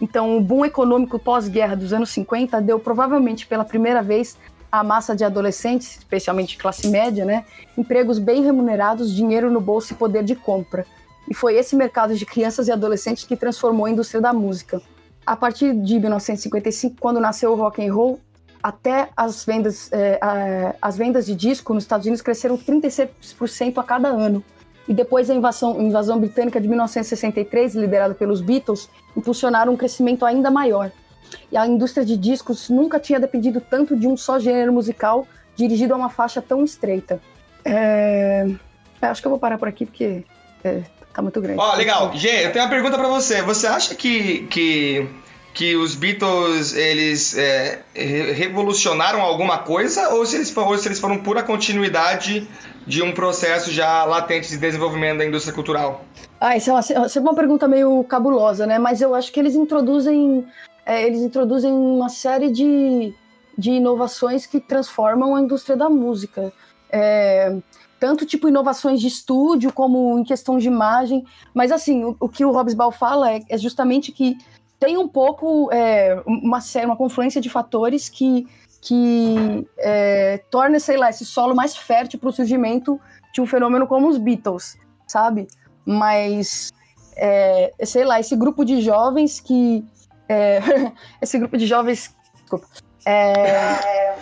Então, o boom econômico pós-guerra dos anos 50 deu provavelmente pela primeira vez à massa de adolescentes, especialmente classe média, né, empregos bem remunerados, dinheiro no bolso e poder de compra. E foi esse mercado de crianças e adolescentes que transformou a indústria da música. A partir de 1955, quando nasceu o rock and roll, até as vendas, é, a, as vendas de disco nos Estados Unidos cresceram 36% a cada ano. E depois a invasão, invasão britânica de 1963, liderada pelos Beatles, impulsionaram um crescimento ainda maior. E a indústria de discos nunca tinha dependido tanto de um só gênero musical dirigido a uma faixa tão estreita. É... é acho que eu vou parar por aqui porque é, tá muito grande. Ó, oh, legal. Gê, eu tenho uma pergunta para você. Você acha que, que que os Beatles eles é, revolucionaram alguma coisa ou se, eles, ou se eles foram pura continuidade de um processo já latente de desenvolvimento da indústria cultural? Ah, isso é uma, é uma pergunta meio cabulosa, né? Mas eu acho que eles introduzem é, eles introduzem uma série de, de inovações que transformam a indústria da música. É, tanto tipo inovações de estúdio como em questão de imagem. Mas assim, o, o que o Ball fala é, é justamente que tem um pouco é, uma, uma confluência de fatores que, que é, torna, sei lá, esse solo mais fértil para o surgimento de um fenômeno como os Beatles, sabe? Mas, é, sei lá, esse grupo de jovens que. É, esse grupo de jovens. Desculpa. É,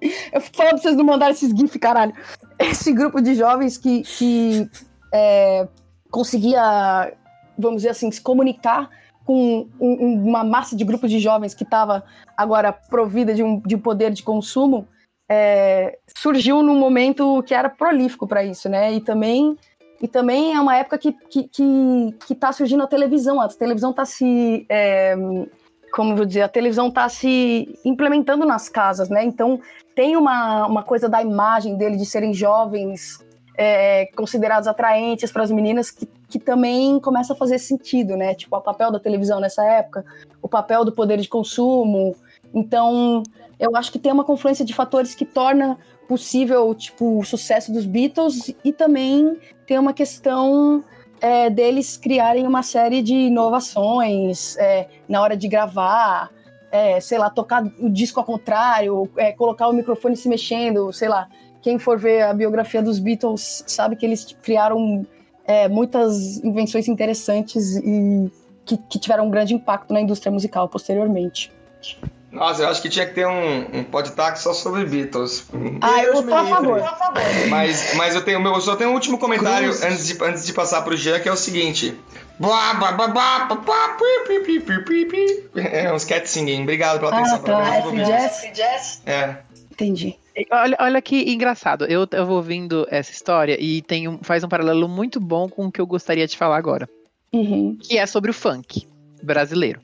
eu falo pra vocês não mandarem esses GIF, caralho. Esse grupo de jovens que, que é, conseguia vamos dizer assim, se comunicar com um, uma massa de grupos de jovens que estava agora provida de um, de poder de consumo, é, surgiu num momento que era prolífico para isso, né? E também, e também é uma época que está que, que, que tá surgindo a televisão. A televisão está se. É, como vou dizer, a televisão está se implementando nas casas, né? Então tem uma, uma coisa da imagem dele de serem jovens, é, considerados atraentes para as meninas que que também começa a fazer sentido, né? Tipo, o papel da televisão nessa época, o papel do poder de consumo. Então, eu acho que tem uma confluência de fatores que torna possível, tipo, o sucesso dos Beatles e também tem uma questão é, deles criarem uma série de inovações é, na hora de gravar, é, sei lá, tocar o disco ao contrário, é, colocar o microfone se mexendo, sei lá. Quem for ver a biografia dos Beatles sabe que eles criaram é, muitas invenções interessantes e que, que, tiveram um grande impacto na indústria musical posteriormente. Nossa, eu acho que tinha que ter um, um podcast só sobre Beatles. Ah, eu tô a favor. Mas, mas eu, tenho, eu só tenho um último comentário antes de, antes de passar pro Jean, que é o seguinte. É uns cat singing. Obrigado pela atenção. Ah, tá. F-Jazz? É. Entendi. Olha, olha que engraçado. Eu, vou ouvindo essa história e tem um, faz um paralelo muito bom com o que eu gostaria de falar agora. Uhum. Que é sobre o funk brasileiro.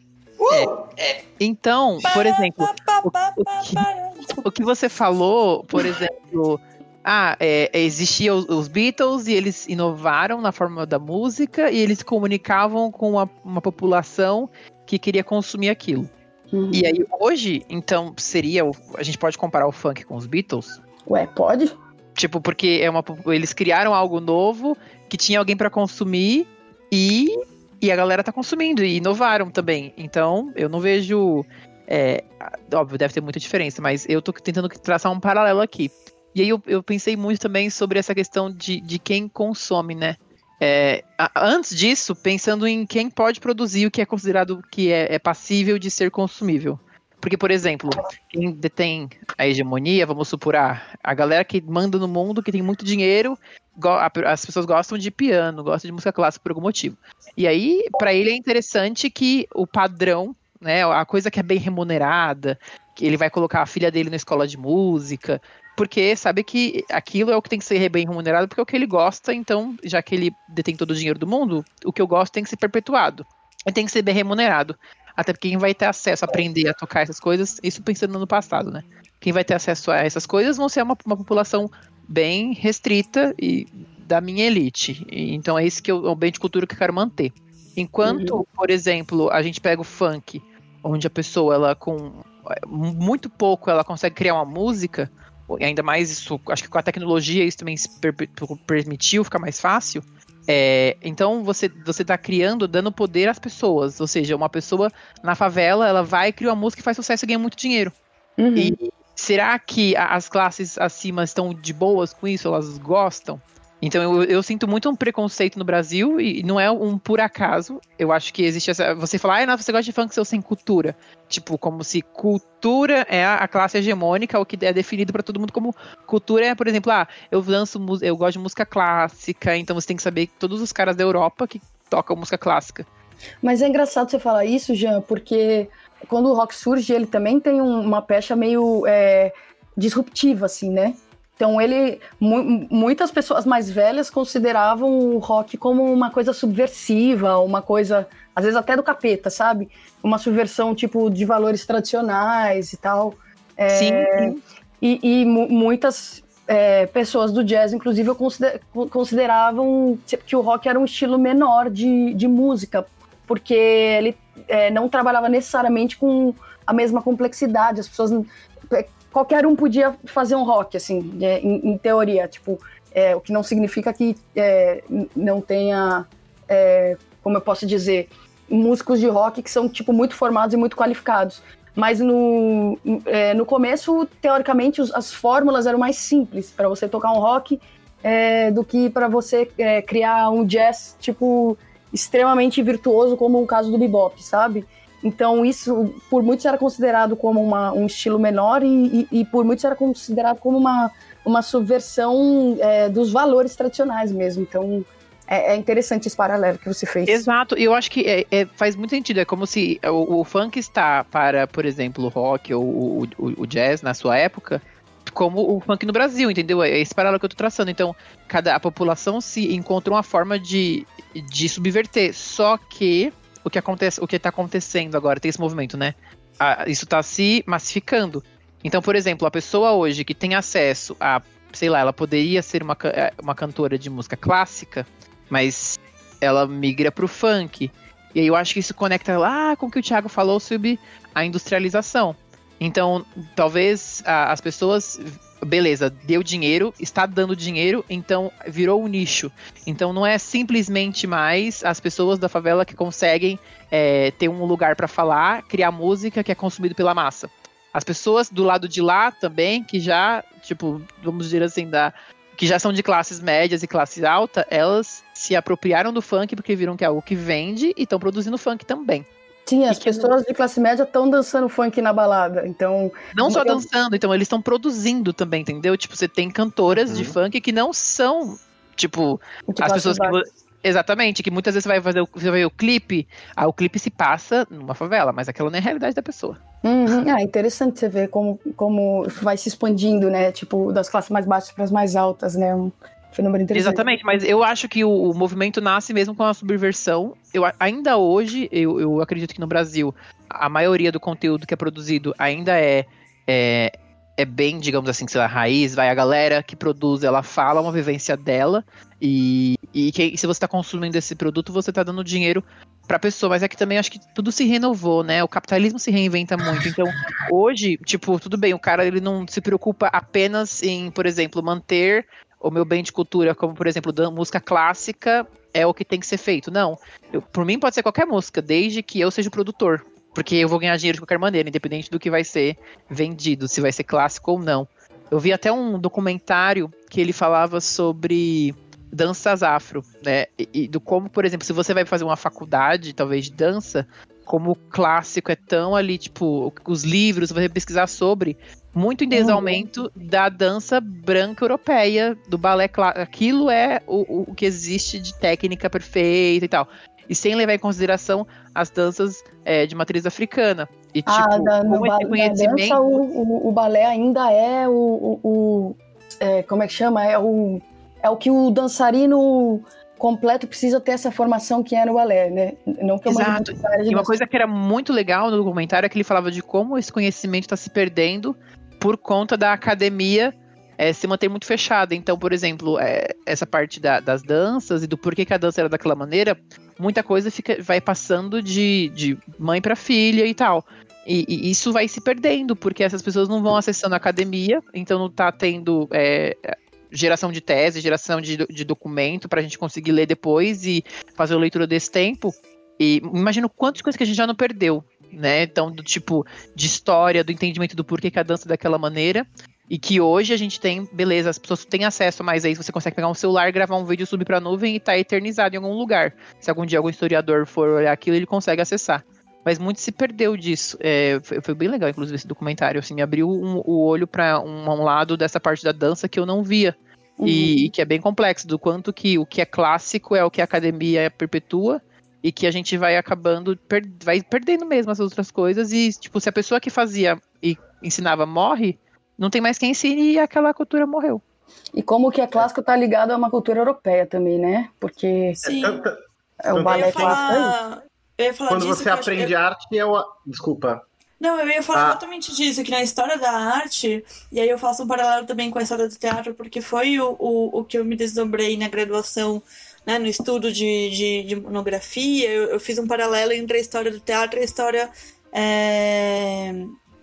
É, é, então, por exemplo, o, o, que, o, que, você falou, por exemplo, ah, é, existia os, os, Beatles e eles inovaram na forma da música e eles comunicavam com uma, uma população que queria consumir aquilo. Uhum. E aí hoje, então, seria. A gente pode comparar o funk com os Beatles? Ué, pode? Tipo, porque é uma, eles criaram algo novo que tinha alguém para consumir e e a galera tá consumindo e inovaram também. Então, eu não vejo. É, óbvio, deve ter muita diferença, mas eu tô tentando traçar um paralelo aqui. E aí eu, eu pensei muito também sobre essa questão de, de quem consome, né? É, antes disso, pensando em quem pode produzir o que é considerado que é, é passível de ser consumível. Porque, por exemplo, quem detém a hegemonia, vamos supor, a galera que manda no mundo, que tem muito dinheiro, as pessoas gostam de piano, gostam de música clássica por algum motivo. E aí, para ele é interessante que o padrão, né, a coisa que é bem remunerada, que ele vai colocar a filha dele na escola de música, porque sabe que aquilo é o que tem que ser bem remunerado, porque é o que ele gosta, então, já que ele detém todo o dinheiro do mundo, o que eu gosto tem que ser perpetuado. E tem que ser bem remunerado. Até porque quem vai ter acesso a aprender a tocar essas coisas, isso pensando no passado, né? Quem vai ter acesso a essas coisas vão ser uma, uma população bem restrita e da minha elite. Então é isso que eu, é o bem de cultura que eu quero manter. Enquanto, uhum. por exemplo, a gente pega o funk, onde a pessoa ela com muito pouco ela consegue criar uma música, e ainda mais isso, acho que com a tecnologia isso também permitiu ficar mais fácil. É, então você você está criando, dando poder às pessoas. Ou seja, uma pessoa na favela, ela vai, cria uma música e faz sucesso e ganha muito dinheiro. Uhum. E será que as classes acima estão de boas com isso? Elas gostam? Então eu, eu, sinto muito um preconceito no Brasil e não é um por acaso. Eu acho que existe essa. Você falar, ah, não, você gosta de funk seu sem cultura. Tipo, como se cultura é a, classe hegemônica, o que é definido para todo mundo como cultura é, por exemplo, ah, eu lanço, eu gosto de música clássica, então você tem que saber que todos os caras da Europa que tocam música clássica. Mas é engraçado você falar isso, Jean, porque quando o rock surge, ele também tem uma pecha meio é, disruptiva, assim, né? Então ele, mu muitas pessoas mais velhas consideravam o rock como uma coisa subversiva, uma coisa, às vezes até do capeta, sabe? Uma subversão tipo de valores tradicionais e tal. É, sim, E, e muitas é, pessoas do jazz, inclusive, consider consideravam que o rock era um estilo menor de, de música, porque ele é, não trabalhava necessariamente com a mesma complexidade. As pessoas qualquer um podia fazer um rock, assim, é, em, em, teoria, tipo, é, o que não significa que é, não tenha, é, como eu posso dizer, músicos de rock que são, tipo, muito formados e muito qualificados. Mas no, é, no começo, teoricamente, os, as fórmulas eram mais simples para você tocar um rock é, do que para você criar um jazz, tipo, extremamente virtuoso, como o caso do bebop, sabe? Então, isso, por muitos, era considerado como uma, um estilo menor e, e, e, por muitos era considerado como uma, uma subversão é, dos valores tradicionais mesmo. Então, é, é, interessante esse paralelo que você fez. Exato, e eu acho que é, é, faz muito sentido. É como se o, o, funk está para, por exemplo, o rock ou o, o, o jazz na sua época, como o funk no Brasil, entendeu? É esse paralelo que eu tô traçando. Então, cada a população se encontra uma forma de, de subverter. Só que o que acontece, o que está acontecendo agora, tem esse movimento, né? Ah, isso está se massificando. Então, por exemplo, a pessoa hoje que tem acesso a, sei lá, ela poderia ser uma, é, uma cantora de música clássica, mas ela migra pro funk. E aí eu acho que isso conecta lá com o que o Thiago falou sobre a industrialização. Então, talvez a, as pessoas beleza, deu dinheiro, está dando dinheiro, então virou um nicho. Então não é simplesmente mais as pessoas da favela que conseguem é, ter um lugar para falar, criar música que é consumido pela massa. As pessoas do lado de lá também, que já, tipo, vamos dizer assim, da, que já são de classes médias e classe alta, elas se apropriaram do funk porque viram que é algo que vende e estão produzindo funk também. Sim, as pessoas não... de classe média estão dançando funk na balada, então... Não só dançando, então eles estão produzindo também, entendeu? Tipo, você tem cantoras uhum. de funk que não são, tipo, de as pessoas que... Exatamente, que muitas vezes você vai fazer o, você vai ver o clipe, ah, o clipe se passa numa favela, mas aquela não é a realidade da pessoa. Uhum. Ah, interessante você ver como, como vai se expandindo, né? Tipo, das classes mais baixas para as mais altas, né? Um interessante. Exatamente, mas eu acho que o, o movimento nasce mesmo com a subversão. Eu, ainda hoje, eu, eu acredito que no Brasil, a maioria do conteúdo que é produzido ainda é, é é bem, digamos assim, sei lá, raiz, vai a galera que produz, ela fala uma vivência dela e, e, que, se você está consumindo esse produto, você está dando dinheiro para a pessoa, mas é que também acho que tudo se renovou, né? O capitalismo se reinventa muito. Então, hoje, tipo, tudo bem, o cara ele não se preocupa apenas em, por exemplo, manter o meu bem de cultura, como por exemplo, música clássica é o que tem que ser feito. Não. Eu, por mim pode ser qualquer música, desde que eu seja o produtor. Porque eu vou ganhar dinheiro de qualquer maneira, independente do que vai ser vendido, se vai ser clássico ou não. Eu vi até um documentário que ele falava sobre danças afro, né? E, e, do como, por exemplo, se você vai fazer uma faculdade, talvez de dança, como o clássico é tão ali, tipo, os livros, você pesquisar sobre, muito em desaumento uhum. da dança branca europeia, do balé clássico. Aquilo é o, o que existe de técnica perfeita e tal e sem levar em consideração as danças é, de matriz africana. E, ah, tipo, da, como esse conhecimento... Dança, o, o, o, balé ainda é o... o é, como é que chama? É o, é o que o dançarino completo precisa ter essa formação que é no balé, né? Não que Exato. E uma coisa que era muito legal no documentário é que ele falava de como esse conhecimento está se perdendo por conta da academia é, se manter muito fechada. Então, por exemplo, é, essa parte da, das danças e do porquê que a dança era daquela maneira, muita coisa fica, vai passando de, de mãe para filha e tal. E, e, isso vai se perdendo, porque essas pessoas não vão acessando a academia, então não tá tendo é, geração de tese, geração de, de documento para a gente conseguir ler depois e fazer a leitura desse tempo. E imagino quantas coisas que a gente já não perdeu, né? Então, do tipo, de história, do entendimento do porquê que a dança é daquela maneira. E que hoje a gente tem, beleza, as pessoas têm acesso, mas aí você consegue pegar um celular, gravar um vídeo, subir pra nuvem e tá eternizado em algum lugar. Se algum dia algum historiador for olhar aquilo, ele consegue acessar. Mas muito se perdeu disso. É, foi, foi, bem legal, inclusive, esse documentário. Assim, me abriu um, o olho para um, um, lado dessa parte da dança que eu não via. Uhum. E, e, que é bem complexo, do quanto que o que é clássico é o que a academia perpetua e que a gente vai acabando, per, vai perdendo mesmo as outras coisas. E, tipo, se a pessoa que fazia e ensinava morre, não tem mais quem ensine e aquela cultura morreu. E como que é clássico tá ligado a uma cultura europeia também, né? Porque Sim. é o balé clássico. Quando você aprende eu... arte, é o. Desculpa. Não, eu ia falar ah. exatamente disso, que na história da arte, e aí eu faço um paralelo também com a história do teatro, porque foi o, o, o que eu me desdobrei na graduação, né, no estudo de, de, de monografia, eu, eu, fiz um paralelo entre a história do teatro e a história é,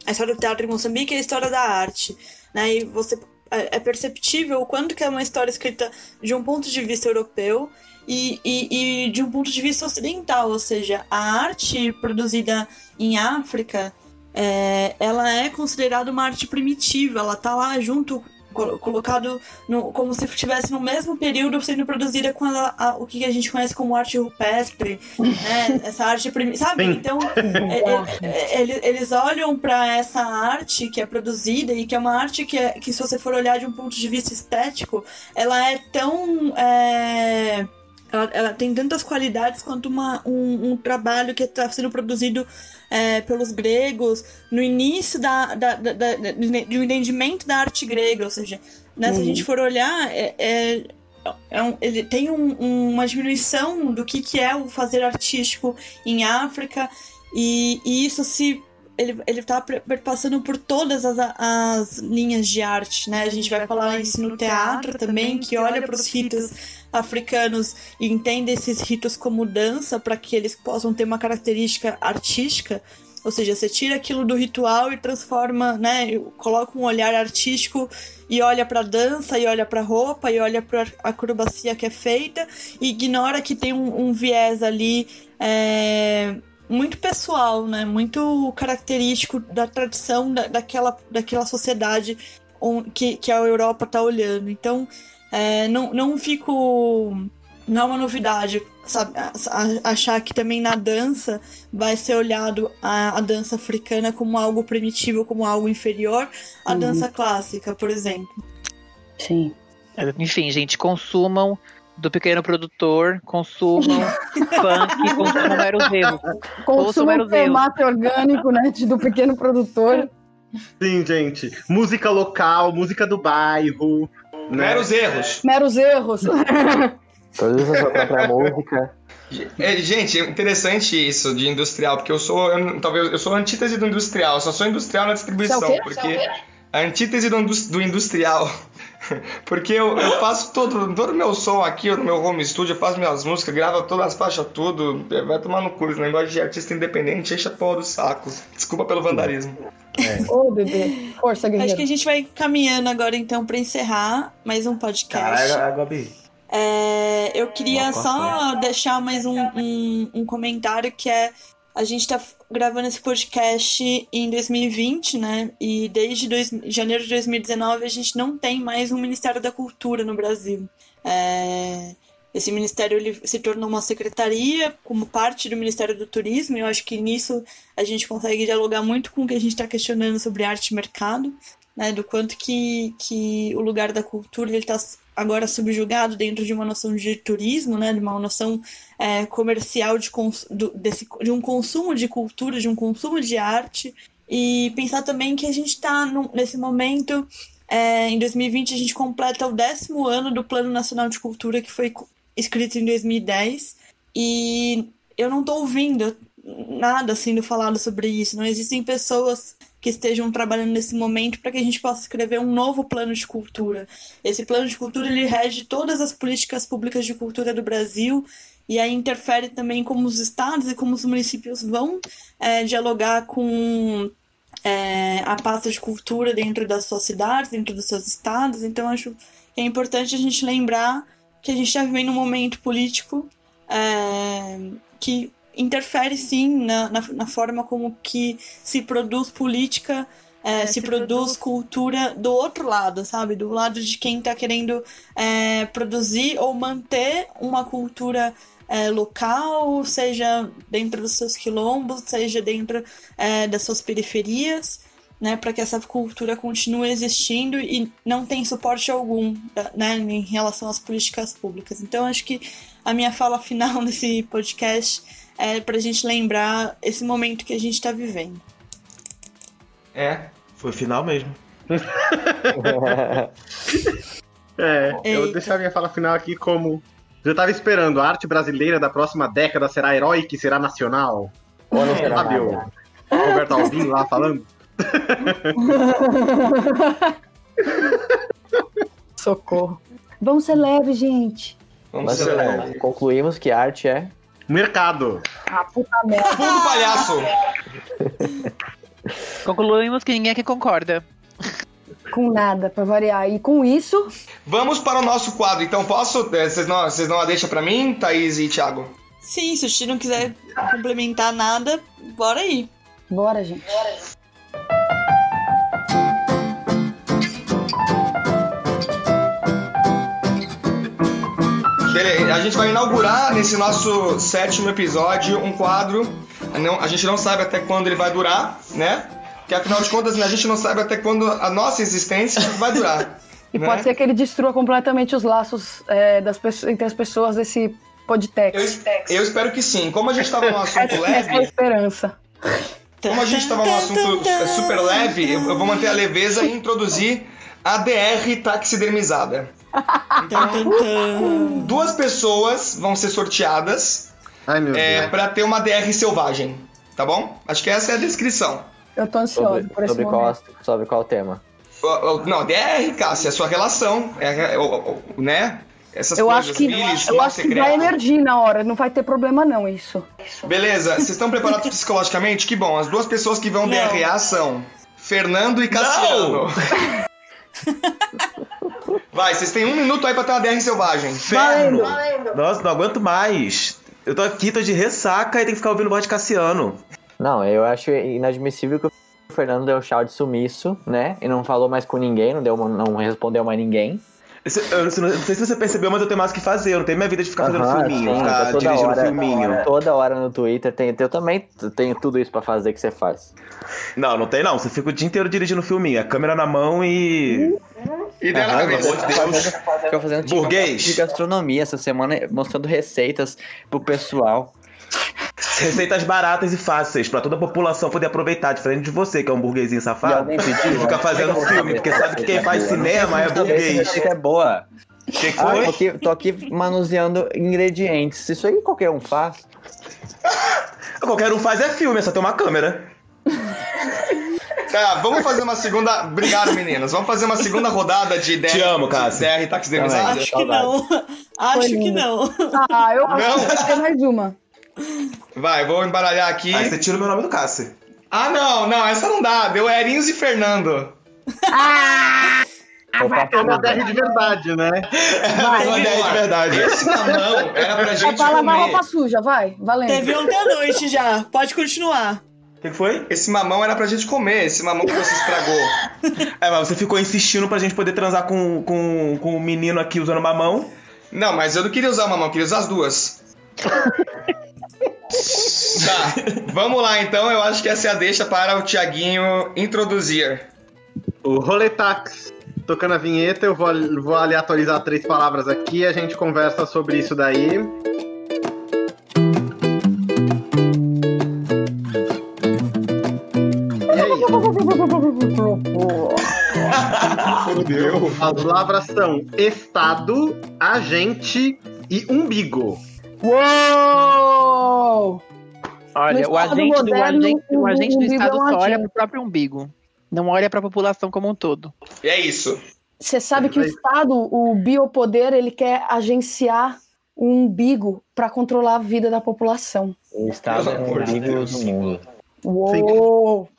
a história do teatro em Moçambique e a história da arte. Né? E você é, é perceptível o quanto que é uma história escrita de um ponto de vista europeu e, e, e, de um ponto de vista ocidental, ou seja, a arte produzida em África, é, ela é considerada uma arte primitiva, ela está lá junto colocado no, como se estivesse no mesmo período sendo produzida com a, a, o que a gente conhece como arte rupestre, né? Essa arte sabe? Sim. Então é, é, é, eles olham para essa arte que é produzida e que é uma arte que, é, que se você for olhar de um ponto de vista estético, ela é tão é, ela, ela, tem tantas qualidades quanto uma, um, um trabalho que está sendo produzido é, pelos gregos no início da, da, da, da, do entendimento da arte grega. Ou seja, né, uhum. se a gente uhum. for olhar, é, é, é um, ele tem um, uma diminuição do que, que é o fazer artístico em África, e, e isso se ele, ele tá passando por todas as, as linhas de arte, né? A gente vai falar isso no teatro também, que olha para os ritos africanos e entende esses ritos como dança para que eles possam ter uma característica artística. Ou seja, você tira aquilo do ritual e transforma, né? Coloca um olhar artístico e olha para dança, e olha para roupa, e olha para acrobacia que é feita, e ignora que tem um, um viés ali é, muito pessoal, né? Muito característico da tradição da, daquela, daquela sociedade on, que, que a Europa está olhando. Então, é, não, não fico. Não é uma novidade sabe, achar que também na dança vai ser olhado a, a dança africana como algo primitivo, como algo inferior à uhum. dança clássica, por exemplo. Sim. Enfim, gente, consumam do pequeno produtor, consumam funk, consumam meros erros. Consumam tomate orgânico, né, do pequeno produtor. Sim, gente. Música local, música do bairro. Né? Meros erros. Meros erros. Produza sua própria música. Gente, é interessante isso de industrial, porque eu sou, eu, talvez, eu sou a antítese do industrial, eu só sou industrial na distribuição, é o porque Você é o quê? a antítese do, do industrial. Porque eu, eu faço todo todo meu som aqui no meu home studio, eu faço minhas músicas, gravo todas as faixas, tudo. Vai tomar no cu, esse negócio de artista independente enche a porra do saco. Desculpa pelo vandalismo. É. Ô, oh, bebê. Força, guerreiro. Acho que a gente vai caminhando agora então para encerrar mais um podcast. Caralho, Gabi. É, eu queria só deixar mais um, um, um, comentário que é a gente está gravando esse podcast em 2020, né? E desde dois, janeiro de 2019 a gente não tem mais um Ministério da Cultura no Brasil. É, esse ministério ele se tornou uma secretaria como parte do Ministério do Turismo. E eu acho que nisso a gente consegue dialogar muito com o que a gente está questionando sobre arte e mercado, né? Do quanto que, que o lugar da cultura está agora subjugado dentro de uma noção de turismo, né, de uma noção é, comercial de, do, desse, de um consumo de cultura, de um consumo de arte, e pensar também que a gente está nesse momento, é, em 2020, a gente completa o décimo ano do Plano Nacional de Cultura, que foi escrito em 2010, e eu não estou ouvindo nada sendo falado sobre isso, não existem pessoas que estejam trabalhando nesse momento para que a gente possa escrever um novo plano de cultura. Esse plano de cultura ele rege todas as políticas públicas de cultura do Brasil e aí interfere também como os estados e como os municípios vão é, dialogar com é, a pasta de cultura dentro das suas cidades, dentro dos seus estados. Então acho que é importante a gente lembrar que a gente está vivendo um momento político é, que interfere sim na, na, na, forma como que se produz política, é, é, se, produz, cultura do outro lado, sabe? Do lado de quem está querendo é, produzir ou manter uma cultura é, local, seja dentro dos seus quilombos, seja dentro é, das suas periferias, né? Para que essa cultura continue existindo e não tem suporte algum né, em relação às políticas públicas. Então, acho que a minha fala final nesse podcast é pra gente lembrar esse momento que a gente tá vivendo. É. Foi o final mesmo. é, eu vou deixar minha fala final aqui como. Eu tava esperando, a arte brasileira da próxima década será heróica e será nacional. Olha, será Sabe o Roberto Alvim lá falando? Socorro. Vamos ser leve, gente. Vamos Mas ser é, leve. concluímos que arte é. Mercado. Ah, puta merda. Fundo palhaço! Concluímos que ninguém aqui concorda. Com nada, pra variar. E com isso, Vamos para o nosso quadro. Então, posso? é, Vocês não, vocês não a deixam pra mim, Thaís e Thiago? Sim, se o Titi não quiser complementar nada, bora aí. bora, gente. Beleza, a gente vai inaugurar nesse nosso sétimo episódio um quadro. Não- a gente não sabe até quando ele vai durar, né? Que afinal de contas a gente não sabe até quando a nossa existência vai durar. E né? pode ser que ele destrua completamente os laços é, das entre as pessoas desse Eu, podtex. eu espero que sim. Como a gente estava num assunto Essa, essa é a leve, esperança. como a gente estava num assunto é, super leve, eu, eu vou manter a leveza e introduzir a DR taxidermizada. Tan. Duas pessoas vão ser sorteadas Ai, meu é, Deus. para ter uma DR selvagem, tá bom? Acho que essa é a descrição. Eu tô ansiosa Sobre, por esse sobre, qual, momento. sobre qual tema? Não, DR, Cássia, é a sua relação. É, é, né? Essas Eu coisas, acho que, Billis, eu acho que vai emergir na hora, não vai ter problema não isso. Beleza, vocês estão preparados psicologicamente? Que bom, as duas pessoas que vão Não. DRA são Fernando e Cassiano. Vai, vocês têm um minuto aí pra ter uma DR selvagem. Inferno! Nossa, não aguento mais. Eu tô aqui, tô de ressaca e tem que ficar ouvindo voz de Cassiano. Não, eu acho inadmissível que o Fernando deu chá de sumiço, né? E não falou mais com ninguém, não, deu, não respondeu mais ninguém. Eu não, sei, se você percebeu, mas eu tenho mais o que fazer. Eu não tenho minha vida de ficar fazendo Aham, filminho, sim, ficar toda dirigindo hora, filminho. Toda hora no Twitter, tem, eu também tenho tudo isso pra fazer que você faz. Não, não tem não. Você fica o dia inteiro dirigindo filminho. A câmera na mão e. Na Aham, cabeça. eu tô fazendo- Fica fazendo tipo, Burguês. de gastronomia essa semana, mostrando receitas pro pessoal. Receitas baratas e fáceis pra toda a população poder apreitar, diferente de você, que é um burguesinho safado. pediu, Fica né? fazendo é filme, porque sabe que quem faz é cinema é burguês. receita é boa. O que Ah, eu tô foi? aqui, tô aqui manuseando ingredientes. Isso aí qualquer um faz. Qualquer um faz é filme, é só ter uma câmera. Tá, vamos fazer uma segunda. Obrigado, meninas. Vamos fazer uma segunda rodada de DR. Te amo, Cássio. DR taxidermizada. Acho que não. Acho que não. Ah, eu acho Não. que vai ter mais uma. Vai, vou embaralhar aqui. Aí você tira o meu nome do Cássio. Ah, não, não, essa não dá. Deu Erinhos e Fernando. Opa, É uma DR de verdade, né? Mas uma ideia de verdade. Esse mamão era pra É gente pra lavar comer. roupa suja, vai, valendo. Teve ontem à noite já. Pode continuar. O que que foi? Esse mamão era pra gente comer, esse mamão que você estragou. É, mas você ficou insistindo pra gente poder transar com, com, com o menino aqui usando mamão. Não, mas eu não queria usar o mamão, eu queria usar as duas. Tá, vamos lá então. Eu acho que essa é a deixa para o Tiaguinho introduzir. O Roletax tocando a vinheta, eu vou, vou aleatorizar três palavras aqui e a gente conversa sobre isso daí. Aí? As palavras são Estado, agente e umbigo. Uou! Olha, o agente, do, o moderno, agente, o o agente do Estado é um só olha agente. pro próprio umbigo. Não olha pra população como um todo. E é isso. Você sabe que o Estado, o biopoder, ele quer agenciar o umbigo para controlar a vida da população. O Estado é o umbigo do mundo. Uou!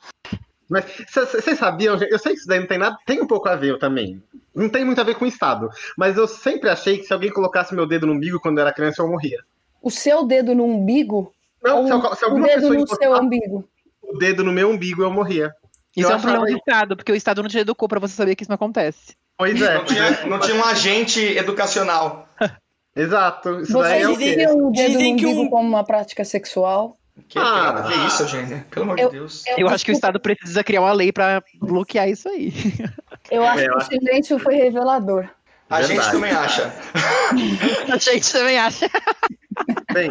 Mas vocês sabiam, gente? eu sei que isso daí não tem nada, tem um pouco a ver eu também. Não tem muito a ver com o Estado. Mas eu sempre achei que se alguém colocasse meu dedo no umbigo quando eu era criança, eu morria. O seu dedo no umbigo Não, ou se, eu- se o dedo pessoa no seu umbigo? o dedo no meu umbigo, eu morria. Isso Eu é um problema do. Estado, porque o Estado não te educou pra você saber que isso não acontece. Pois é, Não tinha, não tinha um agente educacional. exato. Isso daí é Vocês o quê? dizem o dedo no Dizem que umbigo um- como uma prática sexual? Que, Ah. que isso, gente? Pelo amor Eu- de Deus. Eu acho que o Estado precisa criar uma lei pra bloquear isso aí. Eu acho É, que eu o silêncio foi revelador. A gente Verdade. também acha. A gente também acha. Bem,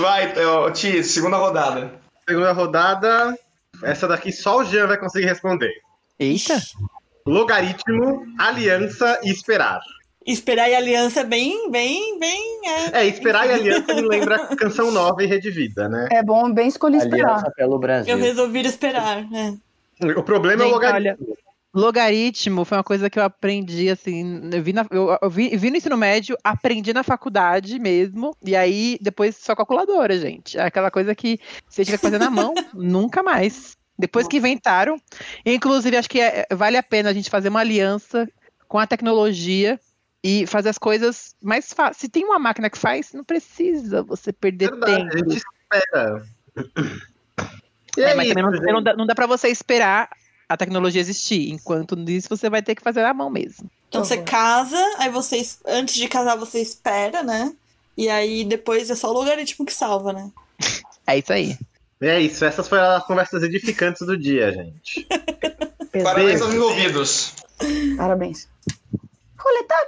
Vai, ô, Ti, segunda rodada. segunda rodada. Essa daqui só o Jean vai conseguir responder. Eita. Logaritmo, aliança e esperar. Esperar e aliança é bem, bem, bem. É. É, esperar e aliança me lembra canção nova e Rede Vida, né? É bom, bem escolher esperar. Aliança pelo Brasil. Eu resolvi esperar, né? O problema é o Gente, logaritmo. olha, logaritmo foi uma coisa que eu aprendi, assim, eu vi, na- eu- eu vi- vi no ensino médio, aprendi na faculdade mesmo, e aí depois só calculadora, gente. É aquela coisa que você tiver que fazer na mão, nunca mais. Depois que inventaram, inclusive acho que é- vale a pena a gente fazer uma aliança com a tecnologia e fazer as coisas mais fáceis. Se tem uma máquina que faz, não precisa você perder Verdade, a tempo. gente espera. É, é mas isso, também não, não dá, não dá pra você esperar a tecnologia existir. Enquanto isso, você vai ter que fazer na mão mesmo. Então Que você casa, aí você, es- antes de casar, você espera, né? E aí depois é só o logaritmo que salva, né? É isso aí. É isso, essas foram as conversas edificantes do dia, gente. Parabéns aos envolvidos. Parabéns. Roletar.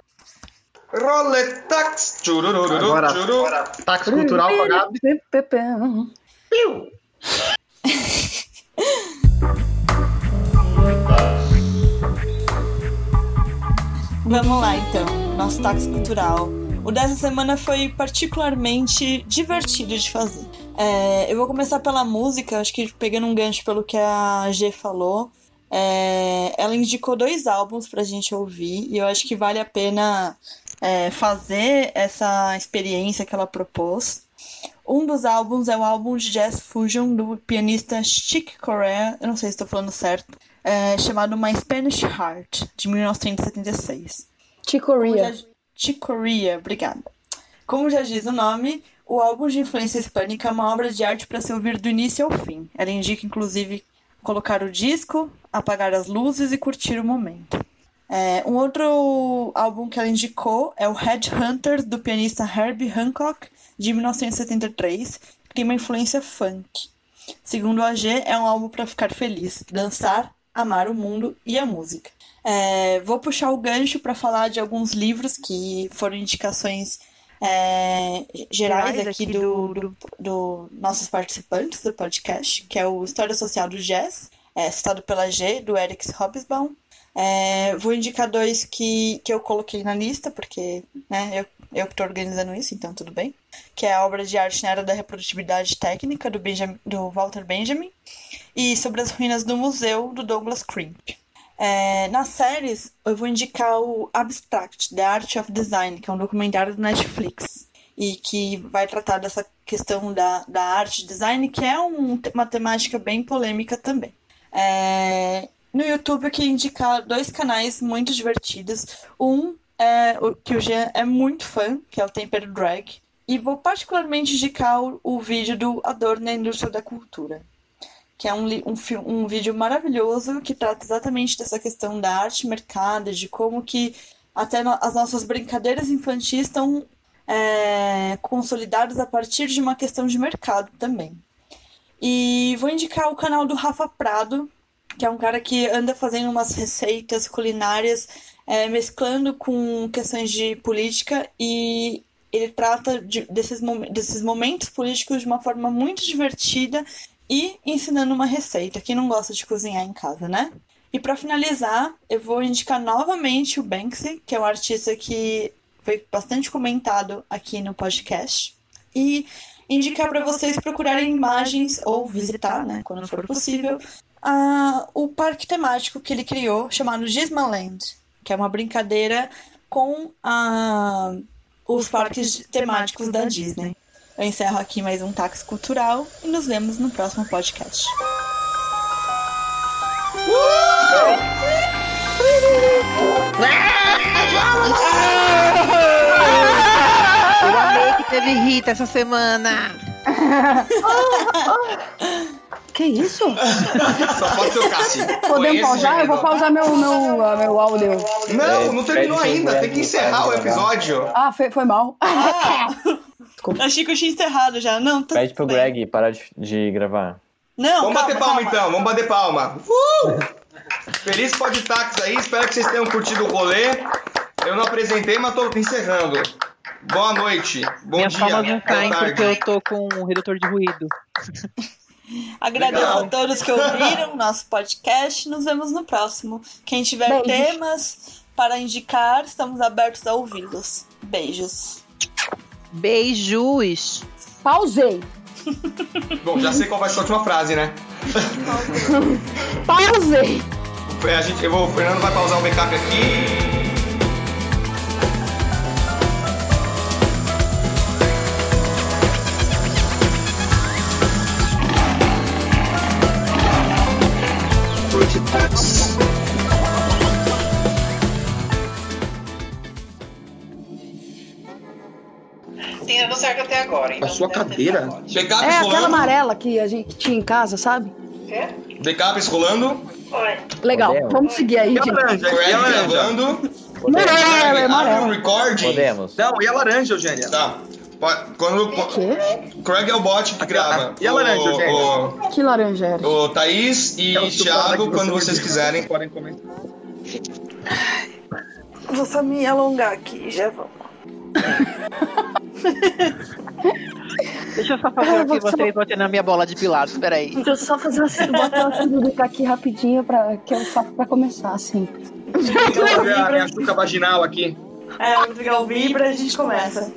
Roletax. Tchurururu, Agora, tchuru. Táxi cultural com a Gabi. Vamos lá então, nosso táxi cultural. O dessa semana foi particularmente divertido de fazer. É, eu vou começar pela música, acho que pegando um gancho pelo que a G falou. É, ela indicou dois álbuns pra gente ouvir e eu acho que vale a pena é, fazer essa experiência que ela propôs. Um dos álbuns é o álbum de jazz fusion do pianista Chick Corea, eu não sei se estou falando certo, é, chamado My Spanish Heart, de 1976. Chicoria. Já... Chick Corea, obrigada. Como já diz o nome, o álbum de influência hispânica é uma obra de arte para se ouvir do início ao fim. Ela indica, inclusive, colocar o disco, apagar as luzes e curtir o momento. É, um outro álbum que ela indicou é o Headhunters, do pianista Herbie Hancock, de 1973, que tem uma influência funk. Segundo a G, é um álbum para ficar feliz, dançar, amar o mundo e a música. É, vou puxar o gancho para falar de alguns livros que foram indicações é, gerais aqui do, do, do, nossos participantes do podcast, que é o História Social do Jazz, é, citado pela G, do Eric Hobsbawm. É, vou indicar dois que, que eu coloquei na lista, porque né, eu, eu que estou organizando isso, então tudo bem. Que é a obra de arte na era da reprodutibilidade técnica, do, Benjamin, do Walter Benjamin, e sobre as ruínas do museu, do Douglas Crimp. É, nas séries, eu vou indicar o Abstract, The Art of Design, que é um documentário do Netflix. E que vai tratar dessa questão da, da arte design, que é um, uma temática bem polêmica também. É, no YouTube eu queria indicar dois canais muito divertidos. Um é o que o Jean é muito fã, que é o Tempero Drag. E vou particularmente indicar o, o vídeo do Adorno na Indústria da Cultura. Que é um, um, um vídeo maravilhoso que trata exatamente dessa questão da arte mercado, de como que até no, as nossas brincadeiras infantis estão é, consolidadas a partir de uma questão de mercado também. E vou indicar o canal do Rafa Prado, que é um cara que anda fazendo umas receitas culinárias, é, mesclando com questões de política e ele trata de, desses, desses momentos políticos de uma forma muito divertida e ensinando uma receita. Quem não gosta de cozinhar em casa, né? E para finalizar, eu vou indicar novamente o Banksy, que é um artista que foi bastante comentado aqui no podcast. E indicar para vocês procurarem imagens ou visitar, né, quando for possível, uh, o parque temático que ele criou, chamado Gismaland, que é uma brincadeira com uh, os parques temáticos da Disney. Eu encerro aqui mais um táxi cultural e nos vemos no próximo podcast. Eu amei que teve Rita essa semana. Que isso? Só pode ser o Cassi. Podemos pausar? Eu vou pausar meu, meu, uh, meu áudio. Não, não terminou ainda. Tem que encerrar o episódio. Ah, foi, foi mal. Achei que eu tinha encerrado já. Não, tá Pede pro bem. Greg parar de, de gravar. Não, Vamos calma, bater palma calma. então, vamos bater palma. Uh! Feliz Podtax aí, espero que vocês tenham curtido o rolê. Eu não apresentei, mas tô encerrando. Boa noite, bom Minhas dia, palmas não boa tarde. porque eu tô com um redutor de ruído. Agradeço Legal. a todos que ouviram o nosso podcast. Nos vemos no próximo. Quem tiver Beijos. temas para indicar, estamos abertos a ouvi-los. Beijos. Beijos! Pausei. Bom, já sei qual vai ser a última frase, né? Pausei. A gente, eu vou, o Fernando vai pausar o backup aqui. Até agora. então A sua cadeira? É aquela rolando. amarela que a gente tinha em casa, sabe? Backups rolando. Legal, Podemos? vamos seguir aí, E a laranja? E a laranja? Não, é, é Abre o amarela. recording. Podemos. Não, e a laranja, Eugênia? Tá. Quando, Quê? Craig é o bot que grava. e a laranja, o, gente? Que laranja era? o, o Thaís e É o Thiago, quando você vocês quiserem. Podem comentar. Vou só me alongar aqui, já vamos. Deixa eu só fazer Ah, aqui você- vocês botando na minha bola de pilates, peraí. Deixa eu só fazer assim, botar uma cirúrgica aqui rapidinho, pra, que eu faço pra começar, assim. Deixa eu fazer a minha chuca vaginal aqui. É, vamos pegar o Vibra e a gente começa.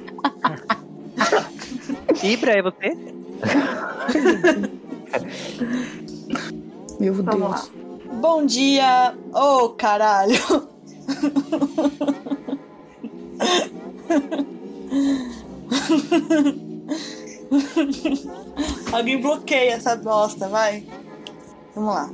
Ibra, é você? Meu Vamos Deus. lá. Bom dia, ô caralho. Alguém bloqueia essa bosta, vai. Vamos lá.